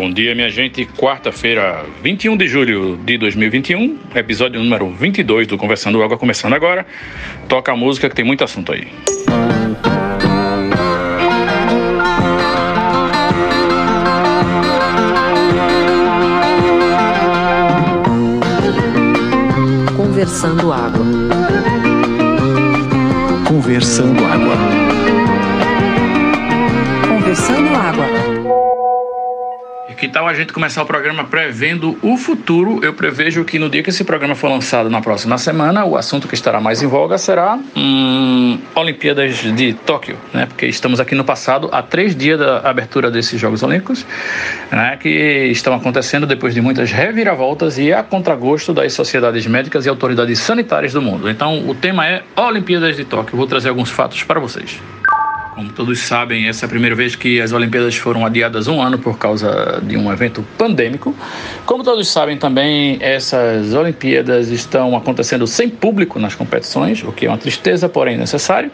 Bom dia, minha gente. Quarta-feira, 21 de julho de 2021, episódio número 22 do Conversando Água começando agora. Toca a música que tem muito assunto aí. Conversando Água. Conversando Água. Conversando Água. Que tal a gente começar o programa prevendo o futuro? Eu prevejo que no dia que esse programa for lançado na próxima semana, o assunto que estará mais em voga será hum, Olimpíadas de Tóquio, né? Porque estamos aqui no passado, há três dias da abertura desses Jogos Olímpicos, né? Que estão acontecendo depois de muitas reviravoltas e a contragosto das sociedades médicas e autoridades sanitárias do mundo. Então, o tema é Olimpíadas de Tóquio. Vou trazer alguns fatos para vocês. Como todos sabem, essa é a primeira vez que as Olimpíadas foram adiadas um ano por causa de um evento pandêmico. Como todos sabem também, essas Olimpíadas estão acontecendo sem público nas competições, o que é uma tristeza, porém necessário.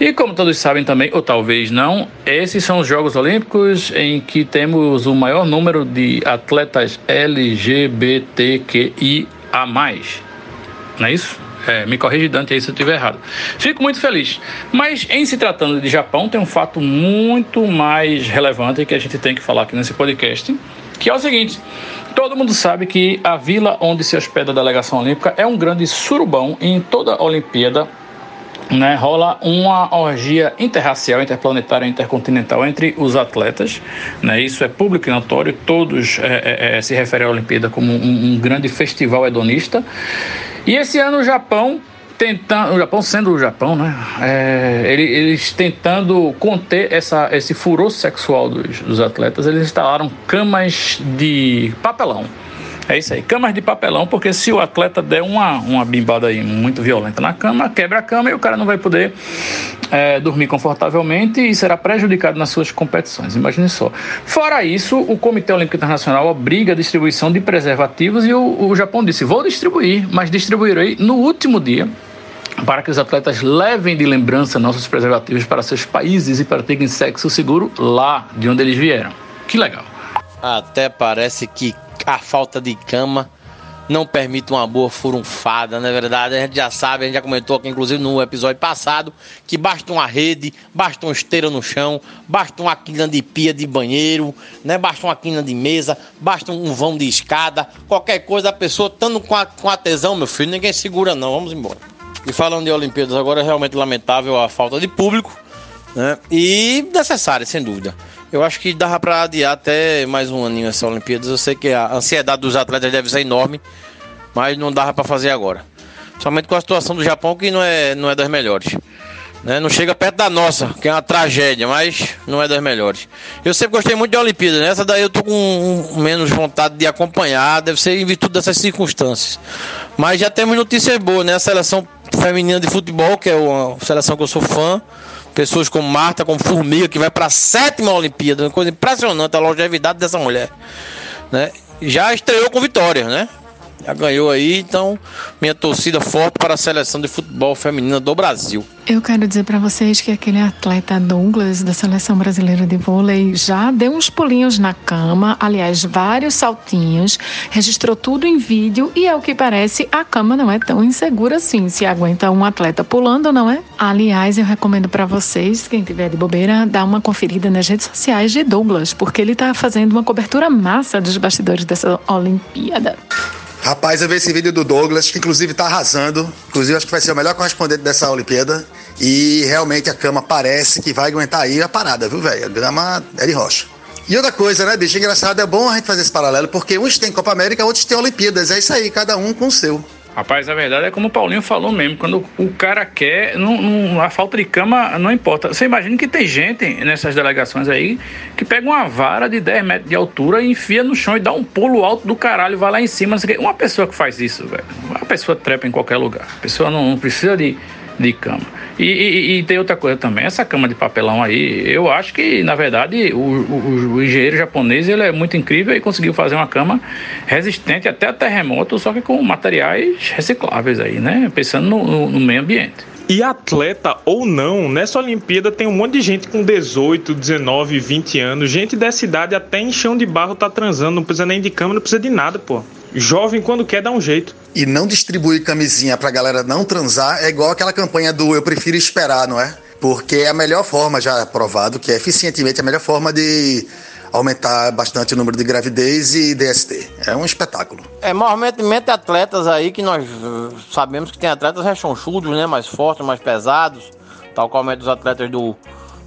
E como todos sabem também, ou talvez não, esses são os Jogos Olímpicos em que temos o maior número de atletas LGBTQIA+. Não é isso? É, me corrige, Dante, aí se eu estiver errado. Fico muito feliz. Mas, em se tratando de Japão, tem um fato muito mais relevante que a gente tem que falar aqui nesse podcast, que é o seguinte. Todo mundo sabe que a vila onde se hospeda a delegação olímpica é um grande surubão em toda a Olimpíada né, rola uma orgia interracial, interplanetária, intercontinental entre os atletas. Né, isso é público e notório, todos é, é, se referem à Olimpíada como um, um grande festival hedonista. E esse ano o Japão tentando, o Japão sendo o Japão, né? É, eles tentando conter essa, esse furor sexual dos, dos atletas, eles instalaram camas de papelão. É isso aí, camas de papelão, porque se o atleta der uma, uma bimbada aí muito violenta na cama, quebra a cama e o cara não vai poder é, dormir confortavelmente e será prejudicado nas suas competições. Imagine só. Fora isso, o Comitê Olímpico Internacional obriga a distribuição de preservativos e o, o Japão disse: vou distribuir, mas distribuirei no último dia para que os atletas levem de lembrança nossos preservativos para seus países e pratiquem sexo seguro lá de onde eles vieram. Que legal. Até parece que a falta de cama não permite uma boa furunfada, não é verdade? A gente já sabe, a gente já comentou aqui, inclusive no episódio passado, que basta uma rede, basta uma esteira no chão, basta uma quina de pia de banheiro, né? basta uma quina de mesa, basta um vão de escada, qualquer coisa, a pessoa estando com a, com a tesão, meu filho, ninguém segura não, vamos embora. E falando de Olimpíadas, agora é realmente lamentável a falta de público, né? E necessária, sem dúvida. Eu acho que dava para adiar até mais um aninho essa Olimpíadas. Eu sei que a ansiedade dos atletas deve ser enorme, mas não dava para fazer agora. Somente com a situação do Japão que não é, não é das melhores. Né? Não chega perto da nossa, que é uma tragédia, mas não é das melhores. Eu sempre gostei muito de Olimpíada, né? Essa daí eu tô com menos vontade de acompanhar, deve ser em virtude dessas circunstâncias. Mas já temos notícias boas, né? A seleção feminina de futebol, que é uma seleção que eu sou fã, pessoas como Marta, como Formiga, que vai para a sétima Olimpíada, uma coisa impressionante a longevidade dessa mulher, né? Já estreou com vitória, né? Já ganhou aí, então minha torcida forte para a seleção de futebol feminina do Brasil. Eu quero dizer para vocês que aquele atleta Douglas da seleção brasileira de vôlei já deu uns pulinhos na cama, aliás, vários saltinhos, registrou tudo em vídeo e ao que parece a cama não é tão insegura assim, se aguenta um atleta pulando, não é? Aliás, eu recomendo para vocês, quem tiver de bobeira, dar uma conferida nas redes sociais de Douglas, porque ele está fazendo uma cobertura massa dos bastidores dessa Olimpíada. Rapaz, eu vi esse vídeo do Douglas, que inclusive tá arrasando. Inclusive, acho que vai ser o melhor correspondente dessa Olimpíada. E realmente a cama parece que vai aguentar aí a parada, viu, velho? A grama é de rocha. E outra coisa, né, bicho? Engraçado, é bom a gente fazer esse paralelo, porque uns têm Copa América, outros têm Olimpíadas. É isso aí, cada um com o seu. Rapaz, a verdade é como o Paulinho falou mesmo. Quando o cara quer, não, não, a falta de cama não importa. Você imagina que tem gente nessas delegações aí que pega uma vara de 10 metros de altura e enfia no chão e dá um pulo alto do caralho, vai lá em cima. Uma pessoa que faz isso, velho, uma pessoa trepa em qualquer lugar. A pessoa não, não precisa de, de cama. E, e, e, tem outra coisa também, essa cama de papelão aí, eu acho que, na verdade, o, o, o, engenheiro japonês ele é muito incrível e conseguiu fazer uma cama resistente até a terremoto, só que com materiais recicláveis aí, né? Pensando no, no, no meio ambiente. E atleta ou não, nessa Olimpíada tem um monte de gente com 18, 19, 20 anos. Gente dessa idade até em chão de barro tá transando, não precisa nem de câmera, não precisa de nada, pô. Jovem, quando quer, dá um jeito. E não distribuir camisinha pra galera não transar é igual aquela campanha do Eu Prefiro Esperar, não é? Porque é a melhor forma, já provado, que é eficientemente a melhor forma de aumentar bastante o número de gravidez e DST. É um espetáculo. É, movimento atletas aí que nós uh, sabemos que tem atletas rechonchudos, né? Mais fortes, mais pesados. Tal qual dos atletas do,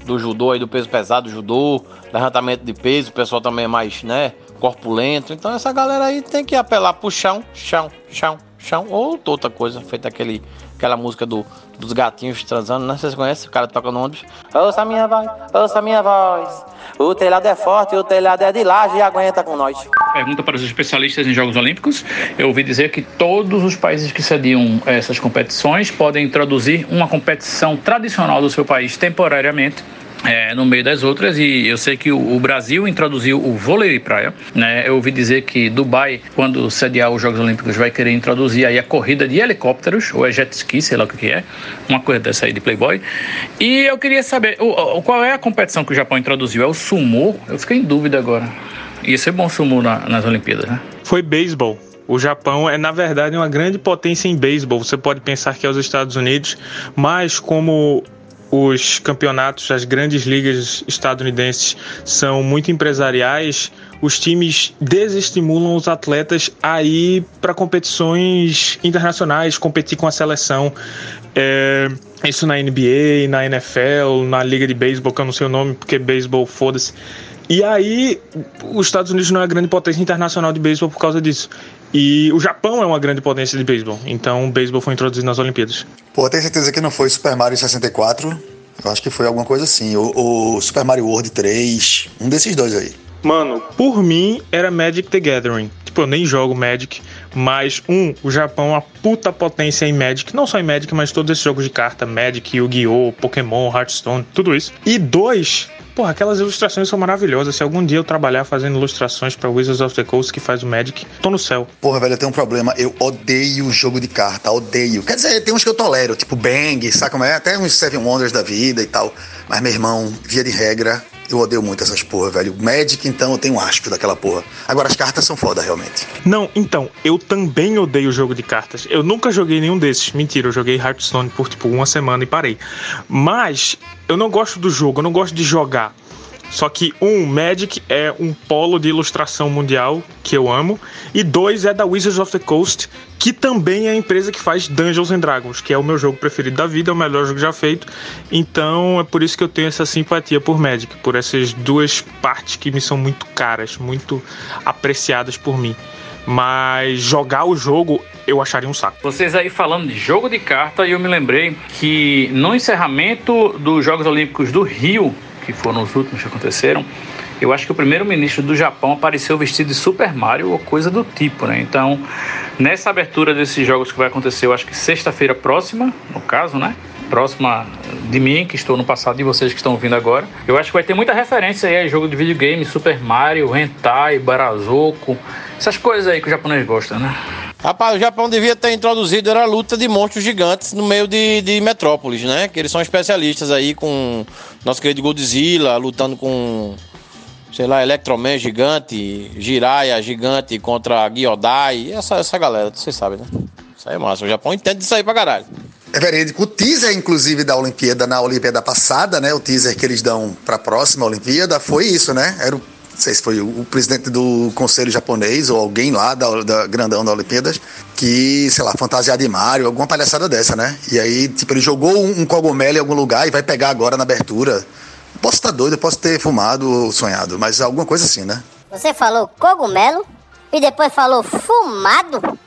do judô aí, do peso pesado, judô, levantamento de peso, o pessoal também é mais, né? Corpulento. Então essa galera aí tem que apelar pro chão, chão, chão, chão. Ou outra coisa, feita aquele, aquela música do, dos gatinhos transando, né? Vocês conhecem? O cara toca no ônibus. Ouça minha voz, ouça minha voz. O telhado é forte, o telhado é de laje e aguenta com nós. Pergunta para os especialistas em Jogos Olímpicos. Eu ouvi dizer que todos os países que sediam essas competições podem introduzir uma competição tradicional do seu país temporariamente é, no meio das outras e eu sei que o, Brasil introduziu o vôlei de praia, né? Eu ouvi dizer que Dubai, quando sediar os Jogos Olímpicos, vai querer introduzir aí a corrida de helicópteros ou é jet ski, sei lá o que é, uma coisa dessa aí de Playboy. E eu queria saber o, o, qual é a competição que o Japão introduziu? É o sumo? Eu fiquei em dúvida agora. Ia ser bom sumo na, nas Olimpíadas, né? Foi beisebol. O Japão é, na verdade, uma grande potência em beisebol. Você pode pensar que é os Estados Unidos, mas como os campeonatos, as grandes ligas estadunidenses são muito empresariais, os times desestimulam os atletas a ir para competições internacionais, competir com a seleção. É, isso na NBA, na NFL, na Liga de Beisebol, que eu não sei o nome, porque beisebol, foda-se. E aí, os Estados Unidos não é grande potência internacional de beisebol por causa disso. E o Japão é uma grande potência de beisebol, então o beisebol foi introduzido nas Olimpíadas. Pô, tenho certeza que não foi Super Mario 64. Eu acho que foi alguma coisa assim. O, o Super Mario World 3, um desses dois aí. Mano, por mim era Magic the Gathering. Tipo, eu nem jogo Magic, mas um, o Japão é uma puta potência em Magic, não só em Magic, mas todos esses jogos de carta, Magic, Yu-Gi-Oh, Pokémon, Hearthstone, tudo isso. E dois, Porra, aquelas ilustrações são maravilhosas. Se algum dia eu trabalhar fazendo ilustrações para Wizards of the Coast que faz o Magic, tô no céu. Porra, velho, eu tenho um problema. Eu odeio jogo de carta, odeio. Quer dizer, tem uns que eu tolero, tipo Bang, sabe como é? Até uns Seven Wonders da vida e tal. Mas, meu irmão, via de regra, eu odeio muito essas porra, velho. Magic, então, eu tenho asco daquela porra. Agora, as cartas são foda, realmente. Não, então, eu também odeio jogo de cartas. Eu nunca joguei nenhum desses. Mentira, eu joguei Hearthstone por, tipo, uma semana e parei. Mas, eu não gosto do jogo, eu não gosto de jogar. Só que um, Magic é um polo de ilustração mundial que eu amo, e dois é da Wizards of the Coast, que também é a empresa que faz Dungeons and Dragons, que é o meu jogo preferido da vida, é o melhor jogo já feito. Então é por isso que eu tenho essa simpatia por Magic, por essas duas partes que me são muito caras, muito apreciadas por mim. Mas jogar o jogo eu acharia um saco. Vocês aí falando de jogo de carta, eu me lembrei que no encerramento dos Jogos Olímpicos do Rio, que foram os últimos que aconteceram, eu acho que o primeiro-ministro do Japão apareceu vestido de Super Mario ou coisa do tipo, né? Então, nessa abertura desses jogos que vai acontecer, eu acho que sexta-feira próxima, no caso, né? Próxima de mim, que estou no passado, e vocês que estão ouvindo agora. Eu acho que vai ter muita referência aí a jogo de videogame, Super Mario, Hentai, Barazoku, essas coisas aí que o japonês gosta, né? Rapaz, o Japão devia ter introduzido era a luta de monstros gigantes no meio de, de metrópoles, né? Que eles são especialistas aí com nosso querido Godzilla lutando com, sei lá, Electroman gigante, Jiraiya gigante contra Gyodai, essa, essa galera, vocês sabem, né? Isso aí é massa, o Japão entende disso aí pra caralho. É verídico. O teaser, inclusive, da Olimpíada, na Olimpíada passada, né? O teaser que eles dão pra próxima Olimpíada foi isso, né? Era o sei se foi o presidente do conselho japonês ou alguém lá da, da grandão da Olimpíadas, que, sei lá, fantasiado de Mario, alguma palhaçada dessa, né? E aí, tipo, ele jogou um, um cogumelo em algum lugar e vai pegar agora na abertura. Posso estar doido, posso ter fumado ou sonhado, mas alguma coisa assim, né? Você falou cogumelo e depois falou fumado?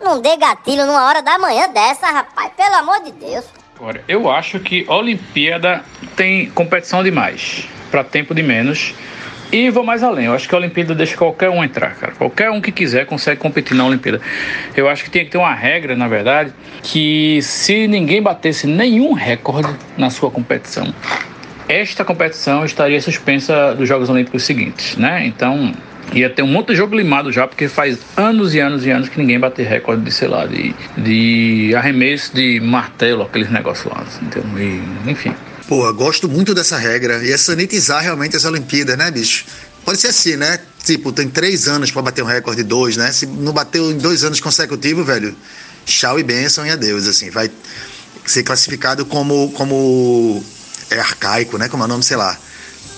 Não dê gatilho numa hora da manhã dessa, rapaz, pelo amor de Deus. Agora, eu acho que Olimpíada tem competição demais, para tempo de menos. E vou mais além, eu acho que a Olimpíada deixa qualquer um entrar, cara. Qualquer um que quiser consegue competir na Olimpíada. Eu acho que tem que ter uma regra, na verdade, que se ninguém batesse nenhum recorde na sua competição, esta competição estaria suspensa dos Jogos Olímpicos seguintes, né? Então, Ia ter um monte de jogo limado já, porque faz anos e anos e anos que ninguém bate recorde de, sei lá, de, de arremesso de martelo, aqueles negócios lá. Então, e, enfim. Pô, gosto muito dessa regra. E é sanitizar realmente as Olimpíadas, né, bicho? Pode ser assim, né? Tipo, tem três anos para bater um recorde, dois, né? Se não bateu em dois anos consecutivos, velho, tchau e bênção e adeus, assim. Vai ser classificado como, como é arcaico, né? Como é o nome, sei lá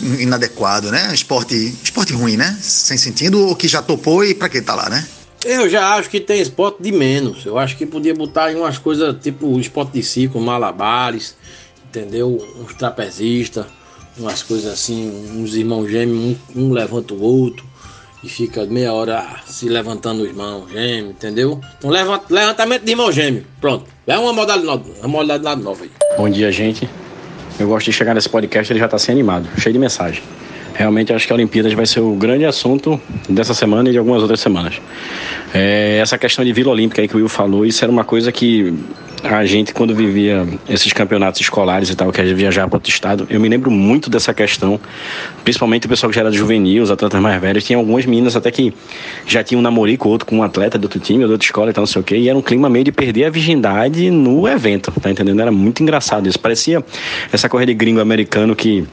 inadequado, né? Esporte, esporte ruim, né? Sem sentido, ou que já topou e pra que tá lá, né? Eu já acho que tem esporte de menos. Eu acho que podia botar em umas coisas tipo esporte de circo, malabares, entendeu? Uns trapezistas, umas coisas assim, uns irmãos gêmeos, um, um levanta o outro e fica meia hora se levantando os irmãos gêmeos, entendeu? Então levant, levantamento de irmão gêmeo, pronto. É uma modalidade, uma modalidade nova aí. Bom dia, gente. Eu gosto de chegar nesse podcast, ele já está sem animado, cheio de mensagem. Realmente acho que a Olimpíadas vai ser o grande assunto dessa semana e de algumas outras semanas. É, essa questão de Vila Olímpica aí que o Will falou, isso era uma coisa que a gente, quando vivia esses campeonatos escolares e tal, que a gente viajava para outro estado, eu me lembro muito dessa questão, principalmente o pessoal que já era juvenil, os atletas mais velhos, tinha algumas meninas até que já tinham um namorico outro com um atleta de outro time, ou de outra escola e tal, não sei o quê, e era um clima meio de perder a virgindade no evento, tá entendendo? Era muito engraçado isso. Parecia essa corrida de gringo americano que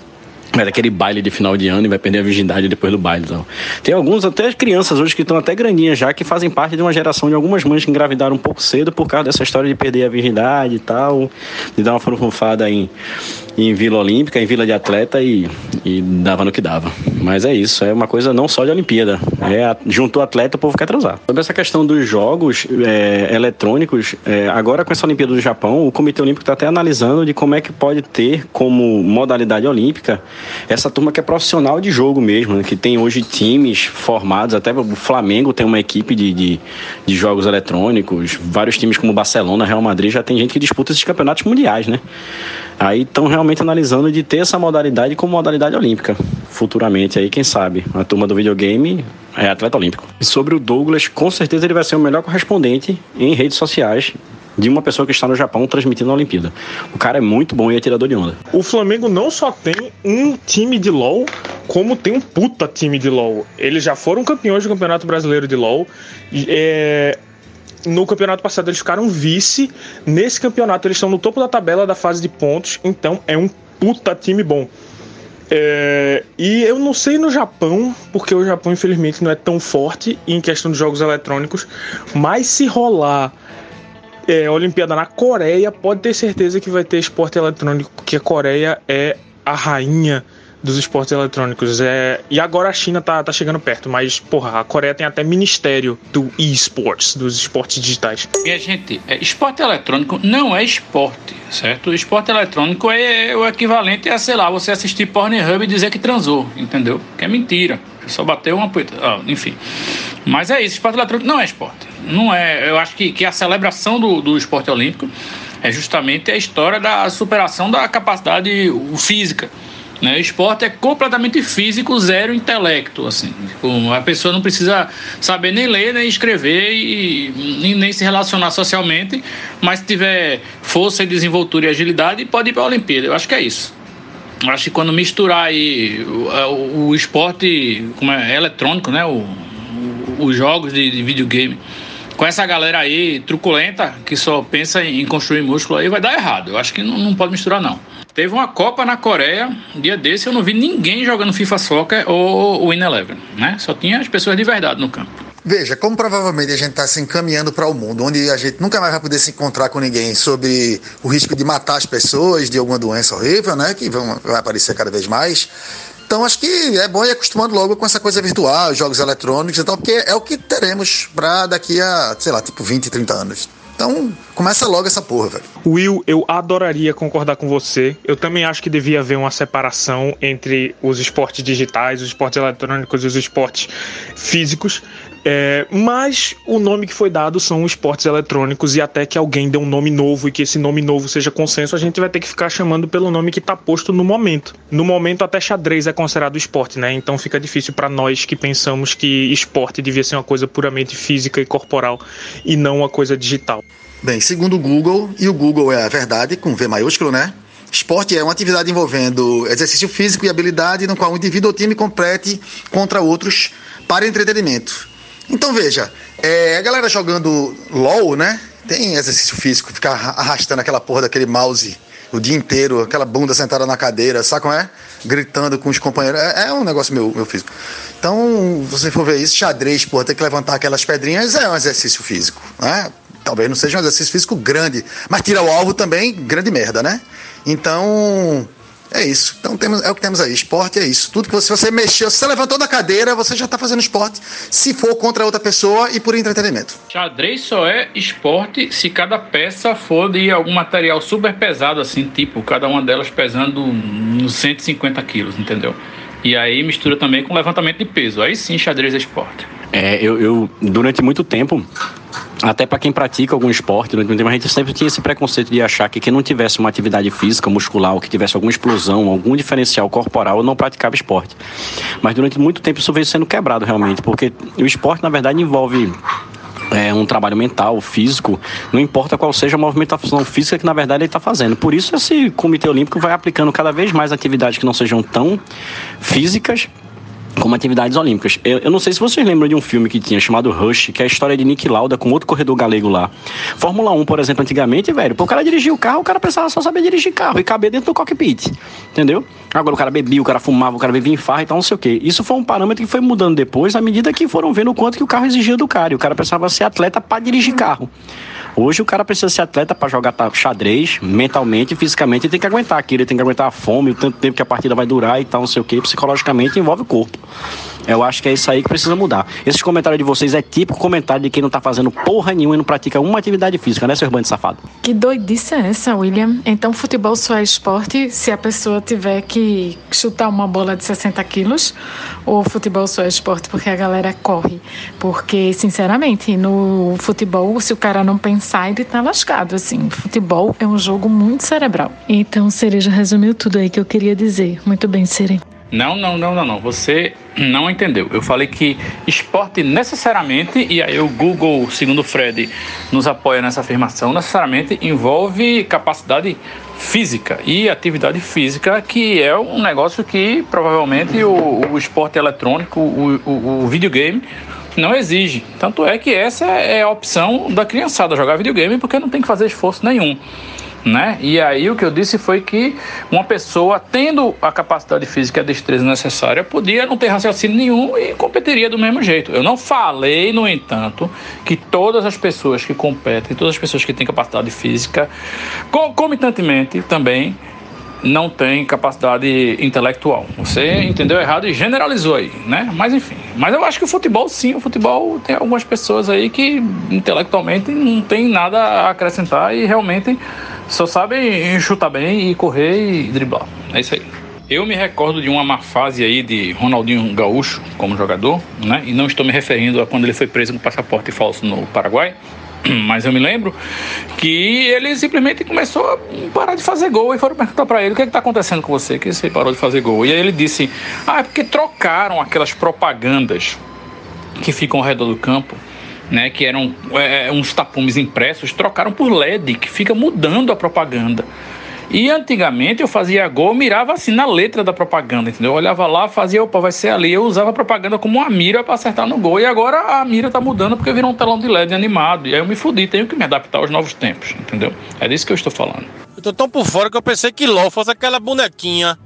é daquele baile de final de ano e vai perder a virgindade depois do baile. Então. Tem alguns, até crianças hoje que estão até grandinhas já, que fazem parte de uma geração de algumas mães que engravidaram um pouco cedo por causa dessa história de perder a virgindade e tal, de dar uma furunfada em, em Vila Olímpica, em Vila de Atleta e, e dava no que dava. Mas é isso, é uma coisa não só de Olimpíada. É, juntou atleta, o povo quer transar. Sobre essa questão dos jogos é, eletrônicos, é, agora com essa Olimpíada do Japão, o Comitê Olímpico está até analisando de como é que pode ter como modalidade olímpica essa turma que é profissional de jogo mesmo, né, que tem hoje times formados, até o Flamengo tem uma equipe de, de, de jogos eletrônicos, vários times como Barcelona, Real Madrid, já tem gente que disputa esses campeonatos mundiais, né? Aí estão realmente analisando de ter essa modalidade como modalidade olímpica futuramente. Aí, quem sabe, a turma do videogame é atleta olímpico. E sobre o Douglas, com certeza ele vai ser o melhor correspondente em redes sociais de uma pessoa que está no Japão transmitindo a Olimpíada. O cara é muito bom e atirador de onda. O Flamengo não só tem um time de LoL, como tem um puta time de LoL. Eles já foram campeões do Campeonato Brasileiro de LoL. É, no campeonato passado eles ficaram vice. Nesse campeonato eles estão no topo da tabela da fase de pontos. Então é um puta time bom. É, e eu não sei no Japão, porque o Japão infelizmente não é tão forte em questão de jogos eletrônicos. Mas se rolar é, Olimpíada na Coreia, pode ter certeza que vai ter esporte eletrônico, porque a Coreia é a rainha dos esportes eletrônicos. É, e agora a China tá, tá chegando perto, mas, porra, a Coreia tem até ministério do e-sports, dos esportes digitais. Minha gente, é, esporte eletrônico não é esporte, certo? O esporte eletrônico é o equivalente a, sei lá, você assistir Pornhub e dizer que transou, entendeu? Que é mentira. Só bateu uma poeta. Ah, enfim. Mas é isso, esporte eletrônico não é esporte. Não é. Eu acho que, que a celebração do, do esporte olímpico é justamente a história da superação da capacidade física né? O esporte é completamente físico, zero intelecto. Assim. Tipo, a pessoa não precisa saber nem ler, nem escrever e, nem se relacionar socialmente, mas se tiver força, desenvoltura e agilidade, pode ir para a Olimpíada. Eu acho que é isso. Eu acho que quando misturar aí o, o, o esporte como é, eletrônico, né? O, os jogos de, de videogame com essa galera aí truculenta que só pensa em construir músculo aí vai dar errado. Eu acho que não, não pode misturar não. Teve uma Copa na Coreia, um dia desse eu não vi ninguém jogando FIFA Soccer ou Win Eleven, né? Só tinha as pessoas de verdade no campo. Veja, como provavelmente a gente está se encaminhando para o um mundo onde a gente nunca mais vai poder se encontrar com ninguém sobre o risco de matar as pessoas de alguma doença horrível, né? Que vão, vai aparecer cada vez mais. Então acho que é bom ir acostumando logo com essa coisa virtual, jogos eletrônicos e tal, porque é o que teremos para daqui a, sei lá, tipo 20, 30 anos. Então, começa logo essa porra, velho. Will, eu adoraria concordar com você. Eu também acho que devia haver uma separação entre os esportes digitais, os esportes eletrônicos e os esportes físicos. É, mas o nome que foi dado são esportes eletrônicos e até que alguém dê um nome novo e que esse nome novo seja consenso, a gente vai ter que ficar chamando pelo nome que está posto no momento. No momento até xadrez é considerado esporte, né? Então fica difícil para nós que pensamos que esporte devia ser uma coisa puramente física e corporal e não uma coisa digital. Bem, segundo o Google, e o Google é a verdade, com V maiúsculo, né? Esporte é uma atividade envolvendo exercício físico e habilidade no qual um indivíduo ou time compete contra outros para entretenimento. Então veja, é, a galera jogando LOL, né? Tem exercício físico, ficar arrastando aquela porra daquele mouse o dia inteiro, aquela bunda sentada na cadeira, sabe como é? Gritando com os companheiros. É, é um negócio meu, meu físico. Então, você for ver isso, xadrez, porra, ter que levantar aquelas pedrinhas é um exercício físico, né? Talvez não seja um exercício físico grande, mas tira o alvo também, grande merda, né? Então, é isso. Então temos, é o que temos aí. Esporte é isso. Tudo que você, você mexeu, se você levantou da cadeira, você já está fazendo esporte. Se for contra outra pessoa e por entretenimento. Xadrez só é esporte se cada peça for de algum material super pesado, assim, tipo, cada uma delas pesando uns 150 quilos, entendeu? E aí mistura também com levantamento de peso. Aí sim, xadrez é esporte. É, eu, eu durante muito tempo até para quem pratica algum esporte, durante muito tempo, a gente sempre tinha esse preconceito de achar que quem não tivesse uma atividade física, muscular, ou que tivesse alguma explosão, algum diferencial corporal, não praticava esporte. Mas durante muito tempo isso veio sendo quebrado realmente, porque o esporte, na verdade, envolve é, um trabalho mental, físico, não importa qual seja a movimentação física que na verdade ele está fazendo. Por isso esse Comitê Olímpico vai aplicando cada vez mais atividades que não sejam tão físicas como atividades olímpicas. Eu, eu, não sei se vocês lembram de um filme que tinha chamado Rush, que é a história de Nick Lauda com outro corredor galego lá. Fórmula 1, por exemplo, antigamente, velho, o cara dirigir o carro, o cara precisava só saber dirigir carro e caber dentro do cockpit, entendeu? Agora o cara bebia, o cara fumava, o cara bebia em farra e tal, não sei o quê. Isso foi um parâmetro que foi mudando depois, à medida que foram vendo o quanto que o carro exigia do cara. E o cara precisava ser atleta para dirigir carro. Hoje o cara precisa ser atleta para jogar xadrez, mentalmente e fisicamente, ele tem que aguentar aquilo, ele tem que aguentar a fome, o tanto tempo que a partida vai durar e tal, não sei o que, psicologicamente envolve o corpo. Eu acho que é isso aí que precisa mudar. Esse comentário de vocês é típico comentário de quem não tá fazendo porra nenhuma e não pratica uma atividade física, né, seu bando safado? Que doidice é essa, William? Então futebol só é esporte se a pessoa tiver que chutar uma bola de 60 quilos? Ou futebol só é esporte porque a galera corre? Porque, sinceramente, no futebol, se o cara não pensar, ele tá lascado, assim. Futebol é um jogo muito cerebral. Então, Cereja resumiu tudo aí que eu queria dizer. Muito bem, Cereja. Não, não, não, não, não. Você não entendeu. Eu falei que esporte necessariamente, e aí o Google, segundo o Fred, nos apoia nessa afirmação, necessariamente envolve capacidade física e atividade física, que é um negócio que provavelmente o, o esporte eletrônico, o, o, o videogame, não exige. Tanto é que essa é a opção da criançada, jogar videogame, porque não tem que fazer esforço nenhum né? E aí o que eu disse foi que uma pessoa tendo a capacidade física e a destreza necessária podia não ter raciocínio nenhum e competiria do mesmo jeito. Eu não falei, no entanto, que todas as pessoas que competem, todas as pessoas que têm capacidade física, concomitantemente também não têm capacidade intelectual. Você entendeu errado e generalizou aí, né? Mas enfim. Mas eu acho que o futebol, sim, o futebol tem algumas pessoas aí que intelectualmente não tem nada a acrescentar e realmente só sabem chutar bem e correr e driblar. É isso aí. Eu me recordo de uma má fase aí de Ronaldinho Gaúcho como jogador, né? E não estou me referindo a quando ele foi preso com passaporte falso no Paraguai, mas eu me lembro que ele simplesmente começou a parar de fazer gol e foram perguntar para ele o que é está acontecendo com você, que você parou de fazer gol. E aí ele disse: Ah, é porque trocaram aquelas propagandas que ficam ao redor do campo né, que eram é, uns tapumes impressos, trocaram por LED, que fica mudando a propaganda. E antigamente eu fazia gol, mirava assim na letra da propaganda, entendeu? Eu olhava lá, fazia, opa, vai ser ali. Eu usava a propaganda como uma mira para acertar no gol. E agora a mira tá mudando porque virou um telão de LED animado. E aí eu me fudi, tenho que me adaptar aos novos tempos, entendeu? É disso que eu estou falando. Eu tô tão por fora que eu pensei que LOL fosse aquela bonequinha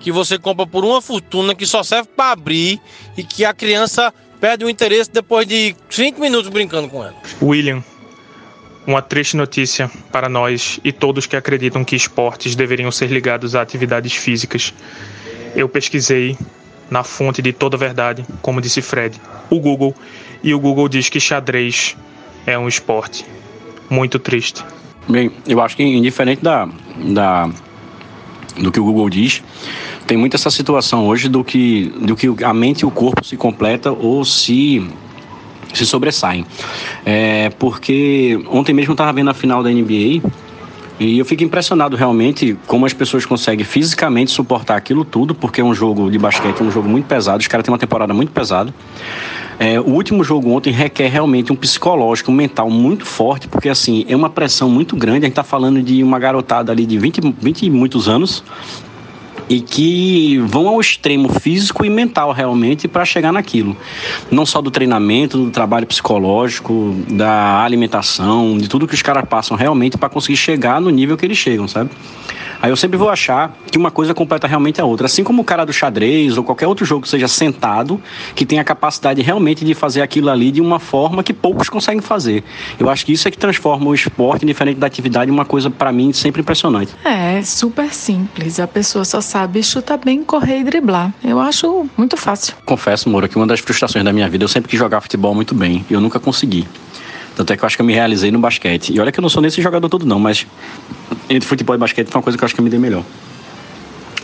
que você compra por uma fortuna que só serve para abrir e que a criança perde o interesse depois de 5 minutos brincando com ela. William, uma triste notícia para nós e todos que acreditam que esportes deveriam ser ligados a atividades físicas. Eu pesquisei na fonte de toda verdade, como disse Fred, o Google, e o Google diz que xadrez é um esporte. Muito triste. Bem, eu acho que indiferente da, da do que o Google diz, tem muito essa situação hoje do que, do que a mente e o corpo se completa ou se se sobressaem. É, porque ontem mesmo eu estava vendo a final da NBA e eu fico impressionado realmente como as pessoas conseguem fisicamente suportar aquilo tudo, porque é um jogo de basquete, é um jogo muito pesado, os caras têm uma temporada muito pesada. É, o último jogo ontem requer realmente um psicológico, um mental muito forte, porque assim, é uma pressão muito grande. A gente está falando de uma garotada ali de 20, 20 e muitos anos, e que vão ao extremo físico e mental realmente para chegar naquilo. Não só do treinamento, do trabalho psicológico, da alimentação, de tudo que os caras passam realmente para conseguir chegar no nível que eles chegam, sabe? Aí eu sempre vou achar que uma coisa completa realmente a outra. Assim como o cara do xadrez ou qualquer outro jogo que seja sentado, que tem a capacidade realmente de fazer aquilo ali de uma forma que poucos conseguem fazer. Eu acho que isso é que transforma o esporte, diferente da atividade, uma coisa, para mim, sempre impressionante. É, super simples. A pessoa só sabe chutar bem, correr e driblar. Eu acho muito fácil. Confesso, Moura, que uma das frustrações da minha vida, eu sempre quis jogar futebol muito bem e eu nunca consegui. Tanto é que eu acho que eu me realizei no basquete. E olha que eu não sou nesse jogador todo, não, mas entre futebol e basquete foi uma coisa que eu acho que eu me dei melhor.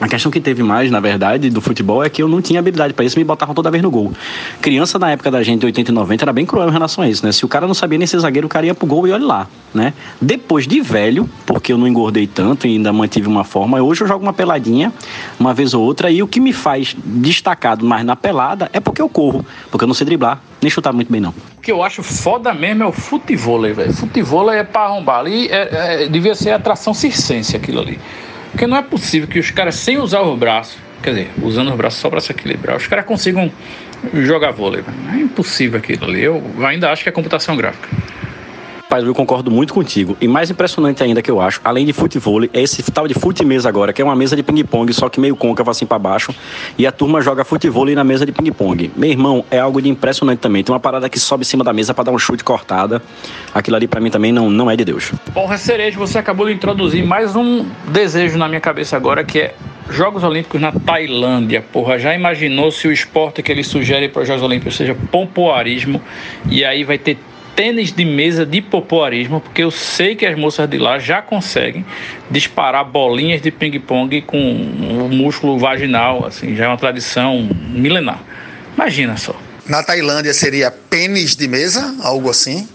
A questão que teve mais, na verdade, do futebol é que eu não tinha habilidade para isso, me botavam toda vez no gol. Criança na época da gente, 80 e 90, era bem cruel em relação a isso, né? Se o cara não sabia nem ser zagueiro, o cara ia pro gol e olha lá, né? Depois de velho, porque eu não engordei tanto e ainda mantive uma forma, hoje eu jogo uma peladinha, uma vez ou outra, e o que me faz destacado mais na pelada é porque eu corro, porque eu não sei driblar, nem chutar muito bem, não. O que eu acho foda mesmo é o futebol, velho. Futebol é pra arrombar ali, é, é, devia ser atração circense aquilo ali. Porque não é possível que os caras, sem usar os braços, quer dizer, usando os braços só para se equilibrar, os caras consigam jogar vôlei. É impossível aquilo ali. Eu ainda acho que é computação gráfica. Rapaz, eu concordo muito contigo. E mais impressionante ainda que eu acho, além de futebol, é esse tal de fute mesa agora, que é uma mesa de ping-pong, só que meio côncava assim para baixo. E a turma joga futebol na mesa de ping-pong. Meu irmão, é algo de impressionante também. Tem uma parada que sobe em cima da mesa para dar um chute cortada. Aquilo ali para mim também não, não é de Deus. Porra, Cerejo, você acabou de introduzir mais um desejo na minha cabeça agora, que é Jogos Olímpicos na Tailândia. Porra, já imaginou se o esporte que ele sugere para os Jogos Olímpicos seja pompoarismo? E aí vai ter tênis de mesa de popoarismo, porque eu sei que as moças de lá já conseguem disparar bolinhas de ping-pong com o músculo vaginal, assim, já é uma tradição milenar. Imagina só. Na Tailândia seria pênis de mesa, algo assim.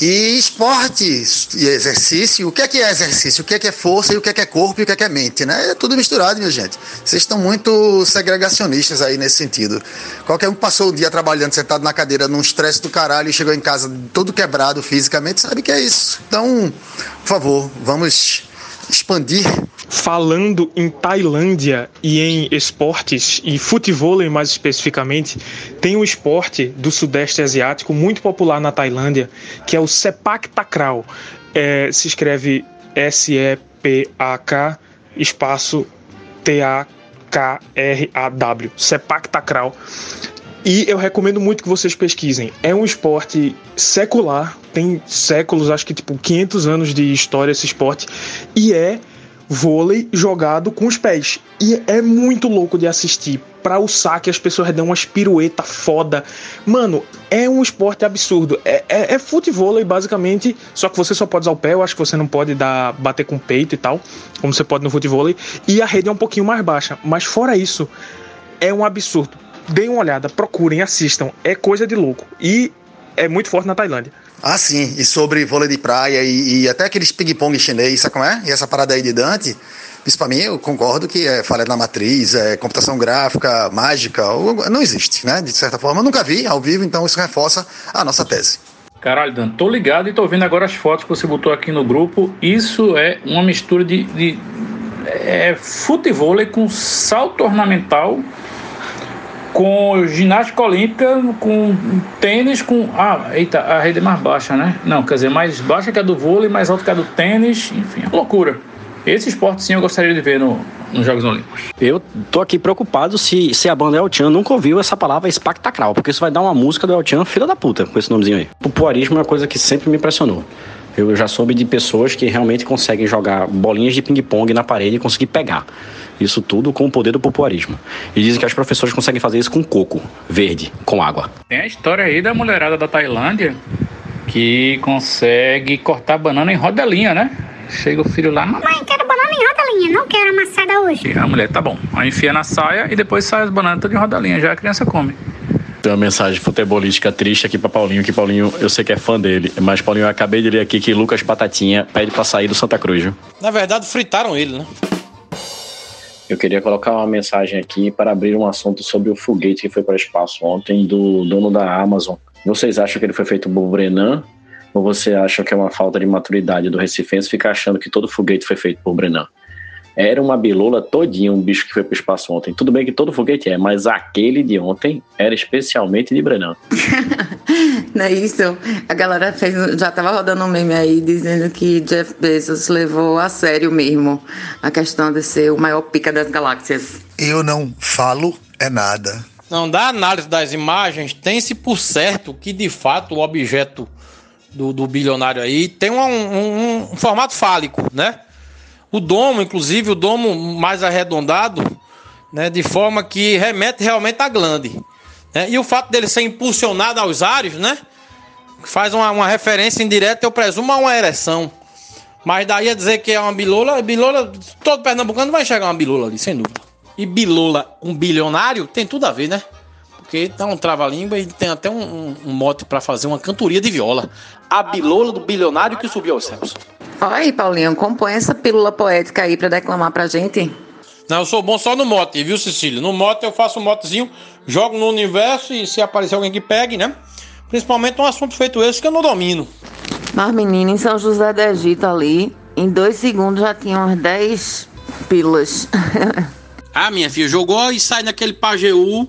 E esporte e exercício, o que é que é exercício? O que é que é força e o que é que é corpo e o que é que é mente, né? É tudo misturado, minha gente. Vocês estão muito segregacionistas aí nesse sentido. Qualquer um que passou o dia trabalhando sentado na cadeira num estresse do caralho e chegou em casa todo quebrado fisicamente, sabe que é isso. Então, por favor, vamos expandir Falando em Tailândia e em esportes e futebol mais especificamente, tem um esporte do Sudeste Asiático muito popular na Tailândia, que é o Sepak Takraw. É, se escreve S-E-P-A-K espaço T-A-K-R-A-W. Sepak Takraw. E eu recomendo muito que vocês pesquisem. É um esporte secular, tem séculos, acho que tipo 500 anos de história esse esporte, e é vôlei jogado com os pés. E é muito louco de assistir. Para o saque, as pessoas dão umas pirueta foda. Mano, é um esporte absurdo. É, é, é futebol basicamente, só que você só pode usar o pé. Eu acho que você não pode dar bater com o peito e tal, como você pode no futebol. E a rede é um pouquinho mais baixa. Mas fora isso, é um absurdo. Deem uma olhada, procurem, assistam. É coisa de louco. E é muito forte na Tailândia. Ah, sim. E sobre vôlei de praia e, e até aqueles ping-pong chinês, sabe como é? E essa parada aí de Dante, isso para mim eu concordo que é falha na matriz, é computação gráfica, mágica, não existe, né? De certa forma, eu nunca vi ao vivo, então isso reforça a nossa tese. Caralho, Dan, tô ligado e tô vendo agora as fotos que você botou aqui no grupo. Isso é uma mistura de, de é, futebol com salto ornamental com ginástica olímpica, com tênis, com. Ah, eita, a rede é mais baixa, né? Não, quer dizer, mais baixa que a do vôlei, mais alta que a do tênis, enfim, é loucura. Esse esporte sim eu gostaria de ver no, nos Jogos Olímpicos. Eu tô aqui preocupado se, se a banda El Chan nunca ouviu essa palavra espectacral, porque isso vai dar uma música do El Chan, filha da puta, com esse nomezinho aí. O poarismo é uma coisa que sempre me impressionou. Eu já soube de pessoas que realmente conseguem jogar bolinhas de ping-pong na parede e conseguir pegar. Isso tudo com o poder do popularismo. E dizem que as professoras conseguem fazer isso com coco verde, com água. Tem a história aí da mulherada da Tailândia que consegue cortar banana em rodelinha, né? Chega o filho lá, mamãe, quero banana em rodelinha, não quero amassada hoje. E a mulher, tá bom. Aí enfia na saia e depois sai as bananas todas em rodelinha, já a criança come. Tem uma mensagem futebolística triste aqui para Paulinho, que Paulinho, eu sei que é fã dele, mas Paulinho, eu acabei de ler aqui que Lucas Batatinha pede para sair do Santa Cruz. Viu? Na verdade, fritaram ele, né? Eu queria colocar uma mensagem aqui para abrir um assunto sobre o foguete que foi para o espaço ontem do dono da Amazon. Vocês acham que ele foi feito por Brenan? Ou você acha que é uma falta de maturidade do Recifense ficar achando que todo foguete foi feito por Brenan? Era uma bilola todinha, um bicho que foi pro espaço ontem. Tudo bem que todo foguete é, mas aquele de ontem era especialmente de Brenão. Não é isso? A galera fez, já tava rodando um meme aí dizendo que Jeff Bezos levou a sério mesmo a questão de ser o maior pica das galáxias. Eu não falo é nada. Não, da análise das imagens, tem-se por certo que de fato o objeto do, do bilionário aí tem um, um, um, formato fálico, né? O domo, inclusive, o domo mais arredondado, né? De forma que remete realmente à glande. Né? E o fato dele ser impulsionado aos ares, né? Faz uma, uma referência indireta, eu presumo, a uma ereção. Mas daí a dizer que é uma bilola, bilola, todo pernambucano vai enxergar uma bilola ali, sem dúvida. E bilola, um bilionário, tem tudo a ver, né? Porque tá um trava-língua e tem até um, um, um mote para fazer uma cantoria de viola. A bilola do bilionário que subiu aos céus. Olha aí, Paulinho, compõe essa pílula poética aí para declamar pra gente. Não, eu sou bom só no mote, viu, Cecília? No mote eu faço um motezinho, jogo no universo e se aparecer alguém que pegue, né? Principalmente um assunto feito esse que eu não domino. Mas, menina, em São José do Egito ali, em dois segundos já tinha umas 10 pílulas. ah, minha filha, jogou e sai naquele Pajeú,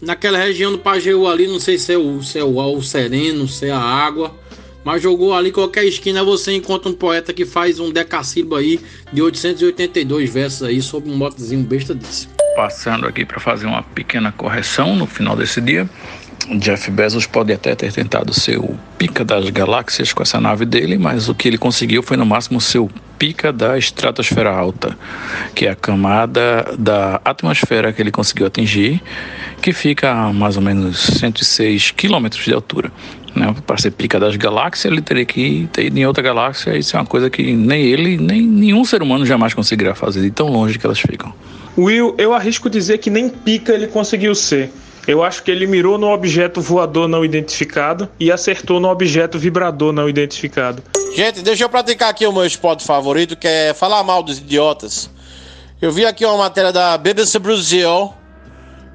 naquela região do Pajeú ali, não sei se é o, se é o, o sereno, se é a água. Mas jogou ali qualquer esquina você encontra um poeta que faz um decassílabo aí de 882 versos aí sobre um motezinho besta desse. Passando aqui para fazer uma pequena correção no final desse dia. Jeff Bezos pode até ter tentado ser o pica das galáxias com essa nave dele, mas o que ele conseguiu foi no máximo ser o pica da estratosfera alta, que é a camada da atmosfera que ele conseguiu atingir, que fica a mais ou menos 106 quilômetros de altura. Né? Para ser pica das galáxias, ele teria que ter ido em outra galáxia. Isso é uma coisa que nem ele, nem nenhum ser humano jamais conseguirá fazer, de tão longe que elas ficam. Will, eu arrisco dizer que nem pica ele conseguiu ser. Eu acho que ele mirou no objeto voador não identificado e acertou no objeto vibrador não identificado. Gente, deixa eu praticar aqui o meu esporte favorito, que é falar mal dos idiotas. Eu vi aqui uma matéria da BBC Brasil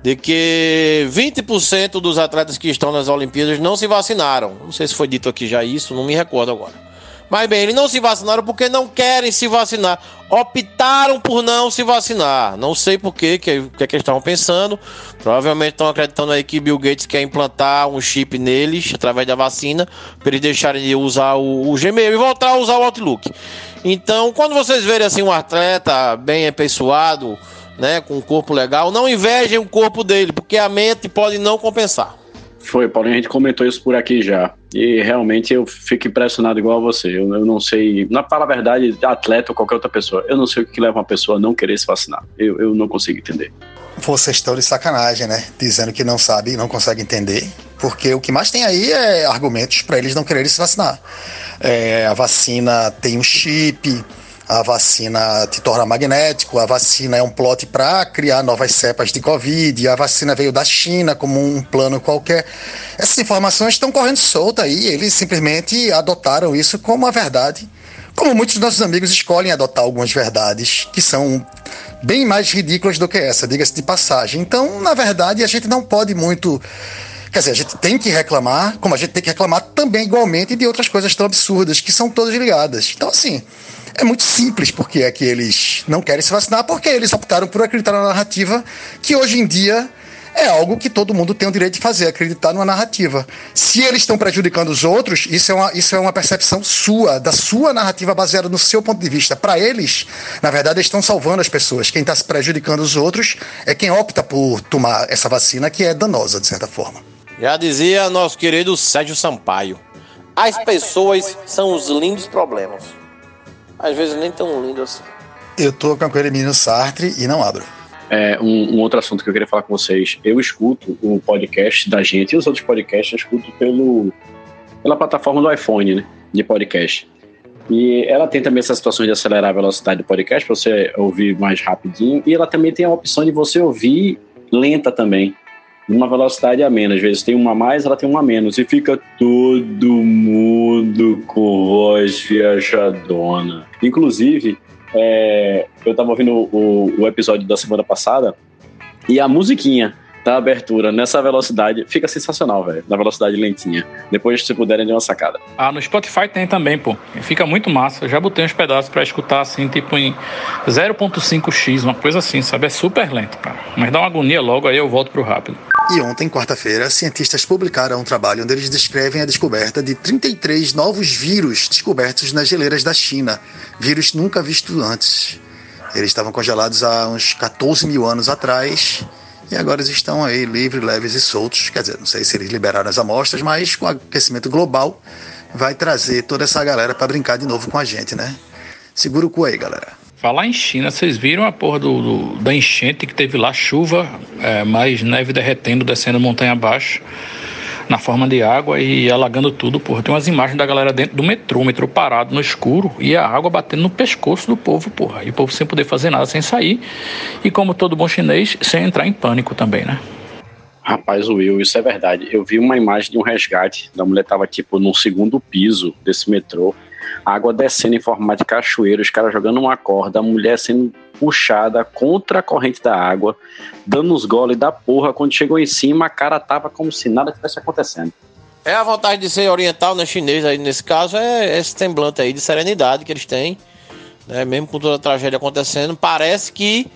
de que 20% dos atletas que estão nas Olimpíadas não se vacinaram. Não sei se foi dito aqui já isso, não me recordo agora. Mas bem, eles não se vacinaram porque não querem se vacinar. Optaram por não se vacinar. Não sei por quê, que, que, é que eles estavam pensando. Provavelmente estão acreditando aí que Bill Gates quer implantar um chip neles através da vacina para eles deixarem de usar o, o Gmail e voltar a usar o Outlook. Então, quando vocês verem assim um atleta bem apessoado, né, com um corpo legal, não invejem o corpo dele, porque a mente pode não compensar. Foi, Paulinho, a gente comentou isso por aqui já. E realmente eu fico impressionado igual a você. Eu, eu não sei, na para a verdade, atleta ou qualquer outra pessoa, eu não sei o que leva uma pessoa a não querer se vacinar. Eu, eu não consigo entender. Vocês estão de sacanagem, né? Dizendo que não sabe, não consegue entender. Porque o que mais tem aí é argumentos para eles não quererem se vacinar. É, a vacina tem um chip, a vacina te torna magnético, a vacina é um plot para criar novas cepas de Covid, a vacina veio da China como um plano qualquer. Essas informações estão correndo solta aí, eles simplesmente adotaram isso como a verdade. Como muitos dos nossos amigos escolhem adotar algumas verdades que são bem mais ridículas do que essa, diga-se de passagem. Então, na verdade, a gente não pode muito Quer dizer, a gente tem que reclamar, como a gente tem que reclamar também igualmente de outras coisas tão absurdas, que são todas ligadas. Então, assim, é muito simples porque é que eles não querem se vacinar, porque eles optaram por acreditar na narrativa que hoje em dia é algo que todo mundo tem o direito de fazer, acreditar numa narrativa. Se eles estão prejudicando os outros, isso é uma, isso é uma percepção sua, da sua narrativa baseada no seu ponto de vista. Para eles, na verdade, eles estão salvando as pessoas. Quem está se prejudicando os outros é quem opta por tomar essa vacina, que é danosa, de certa forma. Já dizia nosso querido Sérgio Sampaio: as pessoas são os lindos problemas. Às vezes nem tão lindos assim. Eu tô com aquele menino Sartre e não abro. É, um, um, outro assunto que eu queria falar com vocês. Eu escuto o podcast da gente e os outros podcasts eu escuto pelo, pela plataforma do iPhone, né? De podcast. E ela tem também essa situação de acelerar a velocidade do podcast para você ouvir mais rapidinho. E ela também tem a opção de você ouvir lenta também numa velocidade a menos. Às vezes tem uma a mais, ela tem uma a menos. E fica todo mundo com voz viajadona. Inclusive, é, eu estava ouvindo o, o, episódio da semana passada e a musiquinha da abertura nessa velocidade, fica sensacional, velho. Na velocidade lentinha. Depois, se puderem, de uma sacada. Ah, no Spotify tem também, pô. Fica muito massa. Eu já botei uns pedaços pra escutar assim, tipo em 0.5x, uma coisa assim, sabe? É super lento, cara. Mas dá uma agonia logo, aí eu volto pro rápido. E ontem, quarta-feira, cientistas publicaram um trabalho onde eles descrevem a descoberta de 33 novos vírus descobertos nas geleiras da China. Vírus nunca visto antes. Eles estavam congelados há uns 14 mil anos atrás e agora eles estão aí livres, leves e soltos. Quer dizer, não sei se eles liberaram as amostras, mas com o aquecimento global vai trazer toda essa galera para brincar de novo com a gente, né? Segura o cu aí, galera. Falar em China, vocês viram a porra do, do da enchente que teve lá, chuva, é, mais neve derretendo, descendo montanha abaixo, na forma de água e alagando tudo, porra. Tem umas imagens da galera dentro do metrô, metrô parado no escuro e a água batendo no pescoço do povo, porra. E o povo sem poder fazer nada, sem sair. E como todo bom chinês, sem entrar em pânico também, né? Rapaz, Will, isso é verdade. Eu vi uma imagem de um resgate. Da mulher tava, tipo, no segundo piso desse metrô água descendo em forma de cachoeiro, os caras jogando uma corda, a mulher sendo puxada contra a corrente da água, dando os goles da porra. Quando chegou em cima, a cara tava como se nada tivesse acontecendo. É a vantagem de ser oriental, né, chinês aí nesse caso, é esse semblante aí de serenidade que eles têm, né, mesmo com toda a tragédia acontecendo, parece que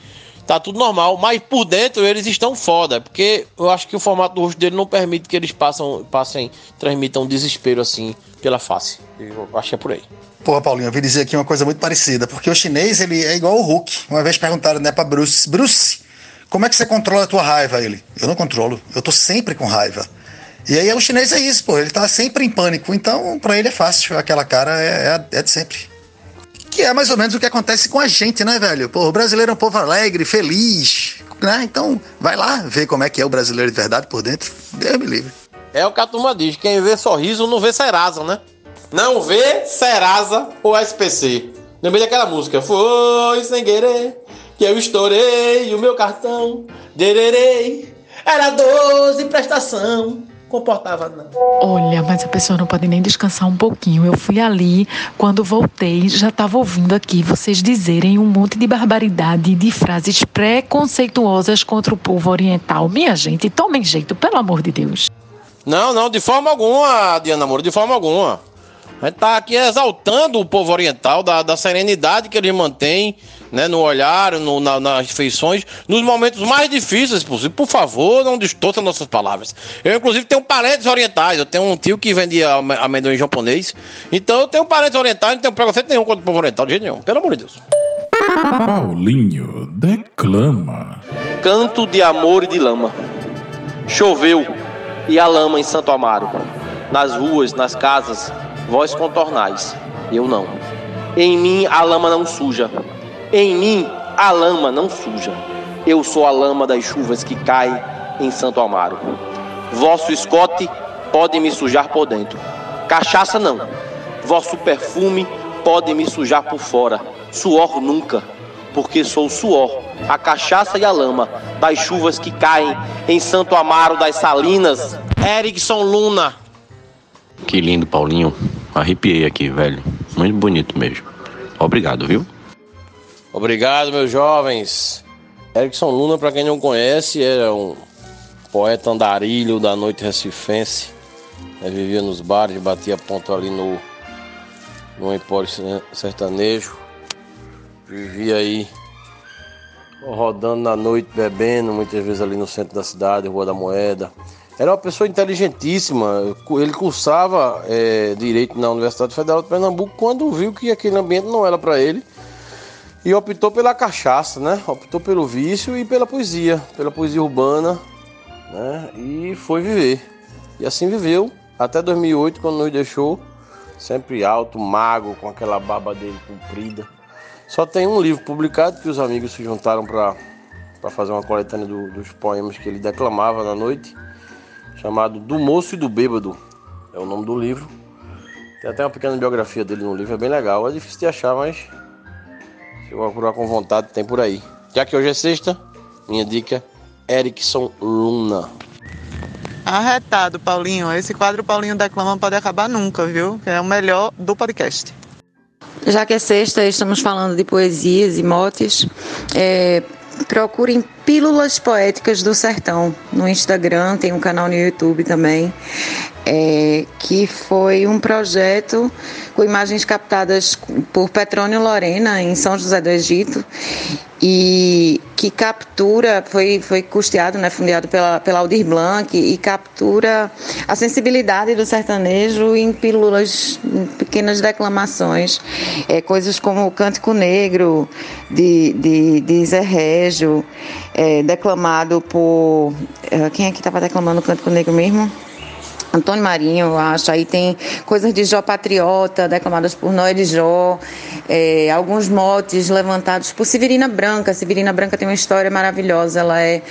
tá tudo normal, mas por dentro eles estão foda, porque eu acho que o formato do rosto dele não permite que eles passam, passem, transmitam desespero assim pela face. Eu acho que é por aí. Porra, Paulinho, eu vi dizer aqui uma coisa muito parecida, porque o chinês, ele é igual o Hulk. Uma vez perguntaram, né, pra Bruce, Bruce, como é que você controla a tua raiva? Ele, eu não controlo, eu tô sempre com raiva. E aí o chinês é isso, pô, ele tá sempre em pânico, então para ele é fácil, aquela cara é, é, é de sempre. Que é mais ou menos o que acontece com a gente, né, velho? Pô, o brasileiro é um povo alegre, feliz, né? Então, vai lá ver como é que é o brasileiro de verdade por dentro. Deus me livre. É o que a turma diz: quem vê sorriso não vê Serasa, né? Não vê Serasa ou SPC. Lembrei daquela música. Foi sem querer que eu estourei o meu cartão. Dererei. Era 12 prestação comportava não. Olha, mas a pessoa não pode nem descansar um pouquinho. Eu fui ali, quando voltei, já estava ouvindo aqui vocês dizerem um monte de barbaridade, de frases preconceituosas contra o povo oriental. Minha gente, tomem jeito, pelo amor de Deus. Não, não, de forma alguma, Diana Moura, de forma alguma. A gente tá aqui exaltando o povo oriental, da, da serenidade que ele mantém, né, no olhar, no, na, nas feições, nos momentos mais difíceis possível. Por favor, não distorça nossas palavras. Eu, inclusive, tenho parentes orientais. Eu tenho um tio que vendia amendoim japonês. Então, eu tenho parentes orientais, não tenho preconceito nenhum contra o povo oriental, de jeito nenhum. Pelo amor de Deus. Paulinho declama. Canto de amor e de lama. Choveu e a lama em Santo Amaro. Nas ruas, nas casas, vós contornais, eu não. Em mim a lama não suja, em mim a lama não suja. Eu sou a lama das chuvas que cai em Santo Amaro. Vosso escote pode me sujar por dentro, cachaça não. Vosso perfume pode me sujar por fora, suor nunca, porque sou suor, a cachaça e a lama das chuvas que caem em Santo Amaro das Salinas. Erickson Luna. Que lindo, Paulinho. Arrepiei aqui, velho. Muito bonito mesmo. Obrigado, viu? Obrigado, meus jovens. Erickson Luna, para quem não conhece, era um poeta andarilho da noite recifense. Ele vivia nos bares, batia ponto ali no, no empório sertanejo. Vivia aí rodando na noite, bebendo, muitas vezes ali no centro da cidade, Rua da Moeda. Era uma pessoa inteligentíssima. Ele cursava é, direito na Universidade Federal de Pernambuco quando viu que aquele ambiente não era para ele e optou pela cachaça, né? Optou pelo vício e pela poesia, pela poesia urbana, né? E foi viver. E assim viveu até 2008, quando nos deixou, sempre alto, magro, com aquela barba dele comprida. Só tem um livro publicado que os amigos se juntaram para fazer uma coletânea do, dos poemas que ele declamava na noite chamado Do Moço e do Bêbado. É o nome do livro. Tem até uma pequena biografia dele no livro, é bem legal. É difícil de achar, mas se eu procurar com vontade, tem por aí. Já que hoje é sexta, minha dica: Erickson Luna. Arretado, Paulinho. Esse quadro Paulinho Declama pode acabar nunca, viu? É o melhor do podcast. Já que é sexta, estamos falando de poesias e motes. É, procurem Pílulas Poéticas do Sertão no Instagram, tem um canal no YouTube também, é, que foi um projeto com imagens captadas por Petrônio Lorena em São José do Egito e que captura, foi, foi custeado, né, fundeado pela, pela Aldir Blanc e captura a sensibilidade do sertanejo em pílulas, em pequenas declamações, é, coisas como o Cântico Negro de, de, de Zé Régio, é, declamado por, é, quem é que estava declamando o Cântico Negro mesmo? Antônio Marinho, eu acho. Aí tem coisas de Jó Patriota, declamadas por Noé de Jó, é, alguns motes levantados por Severina Branca. Severina Branca tem uma história maravilhosa. Ela é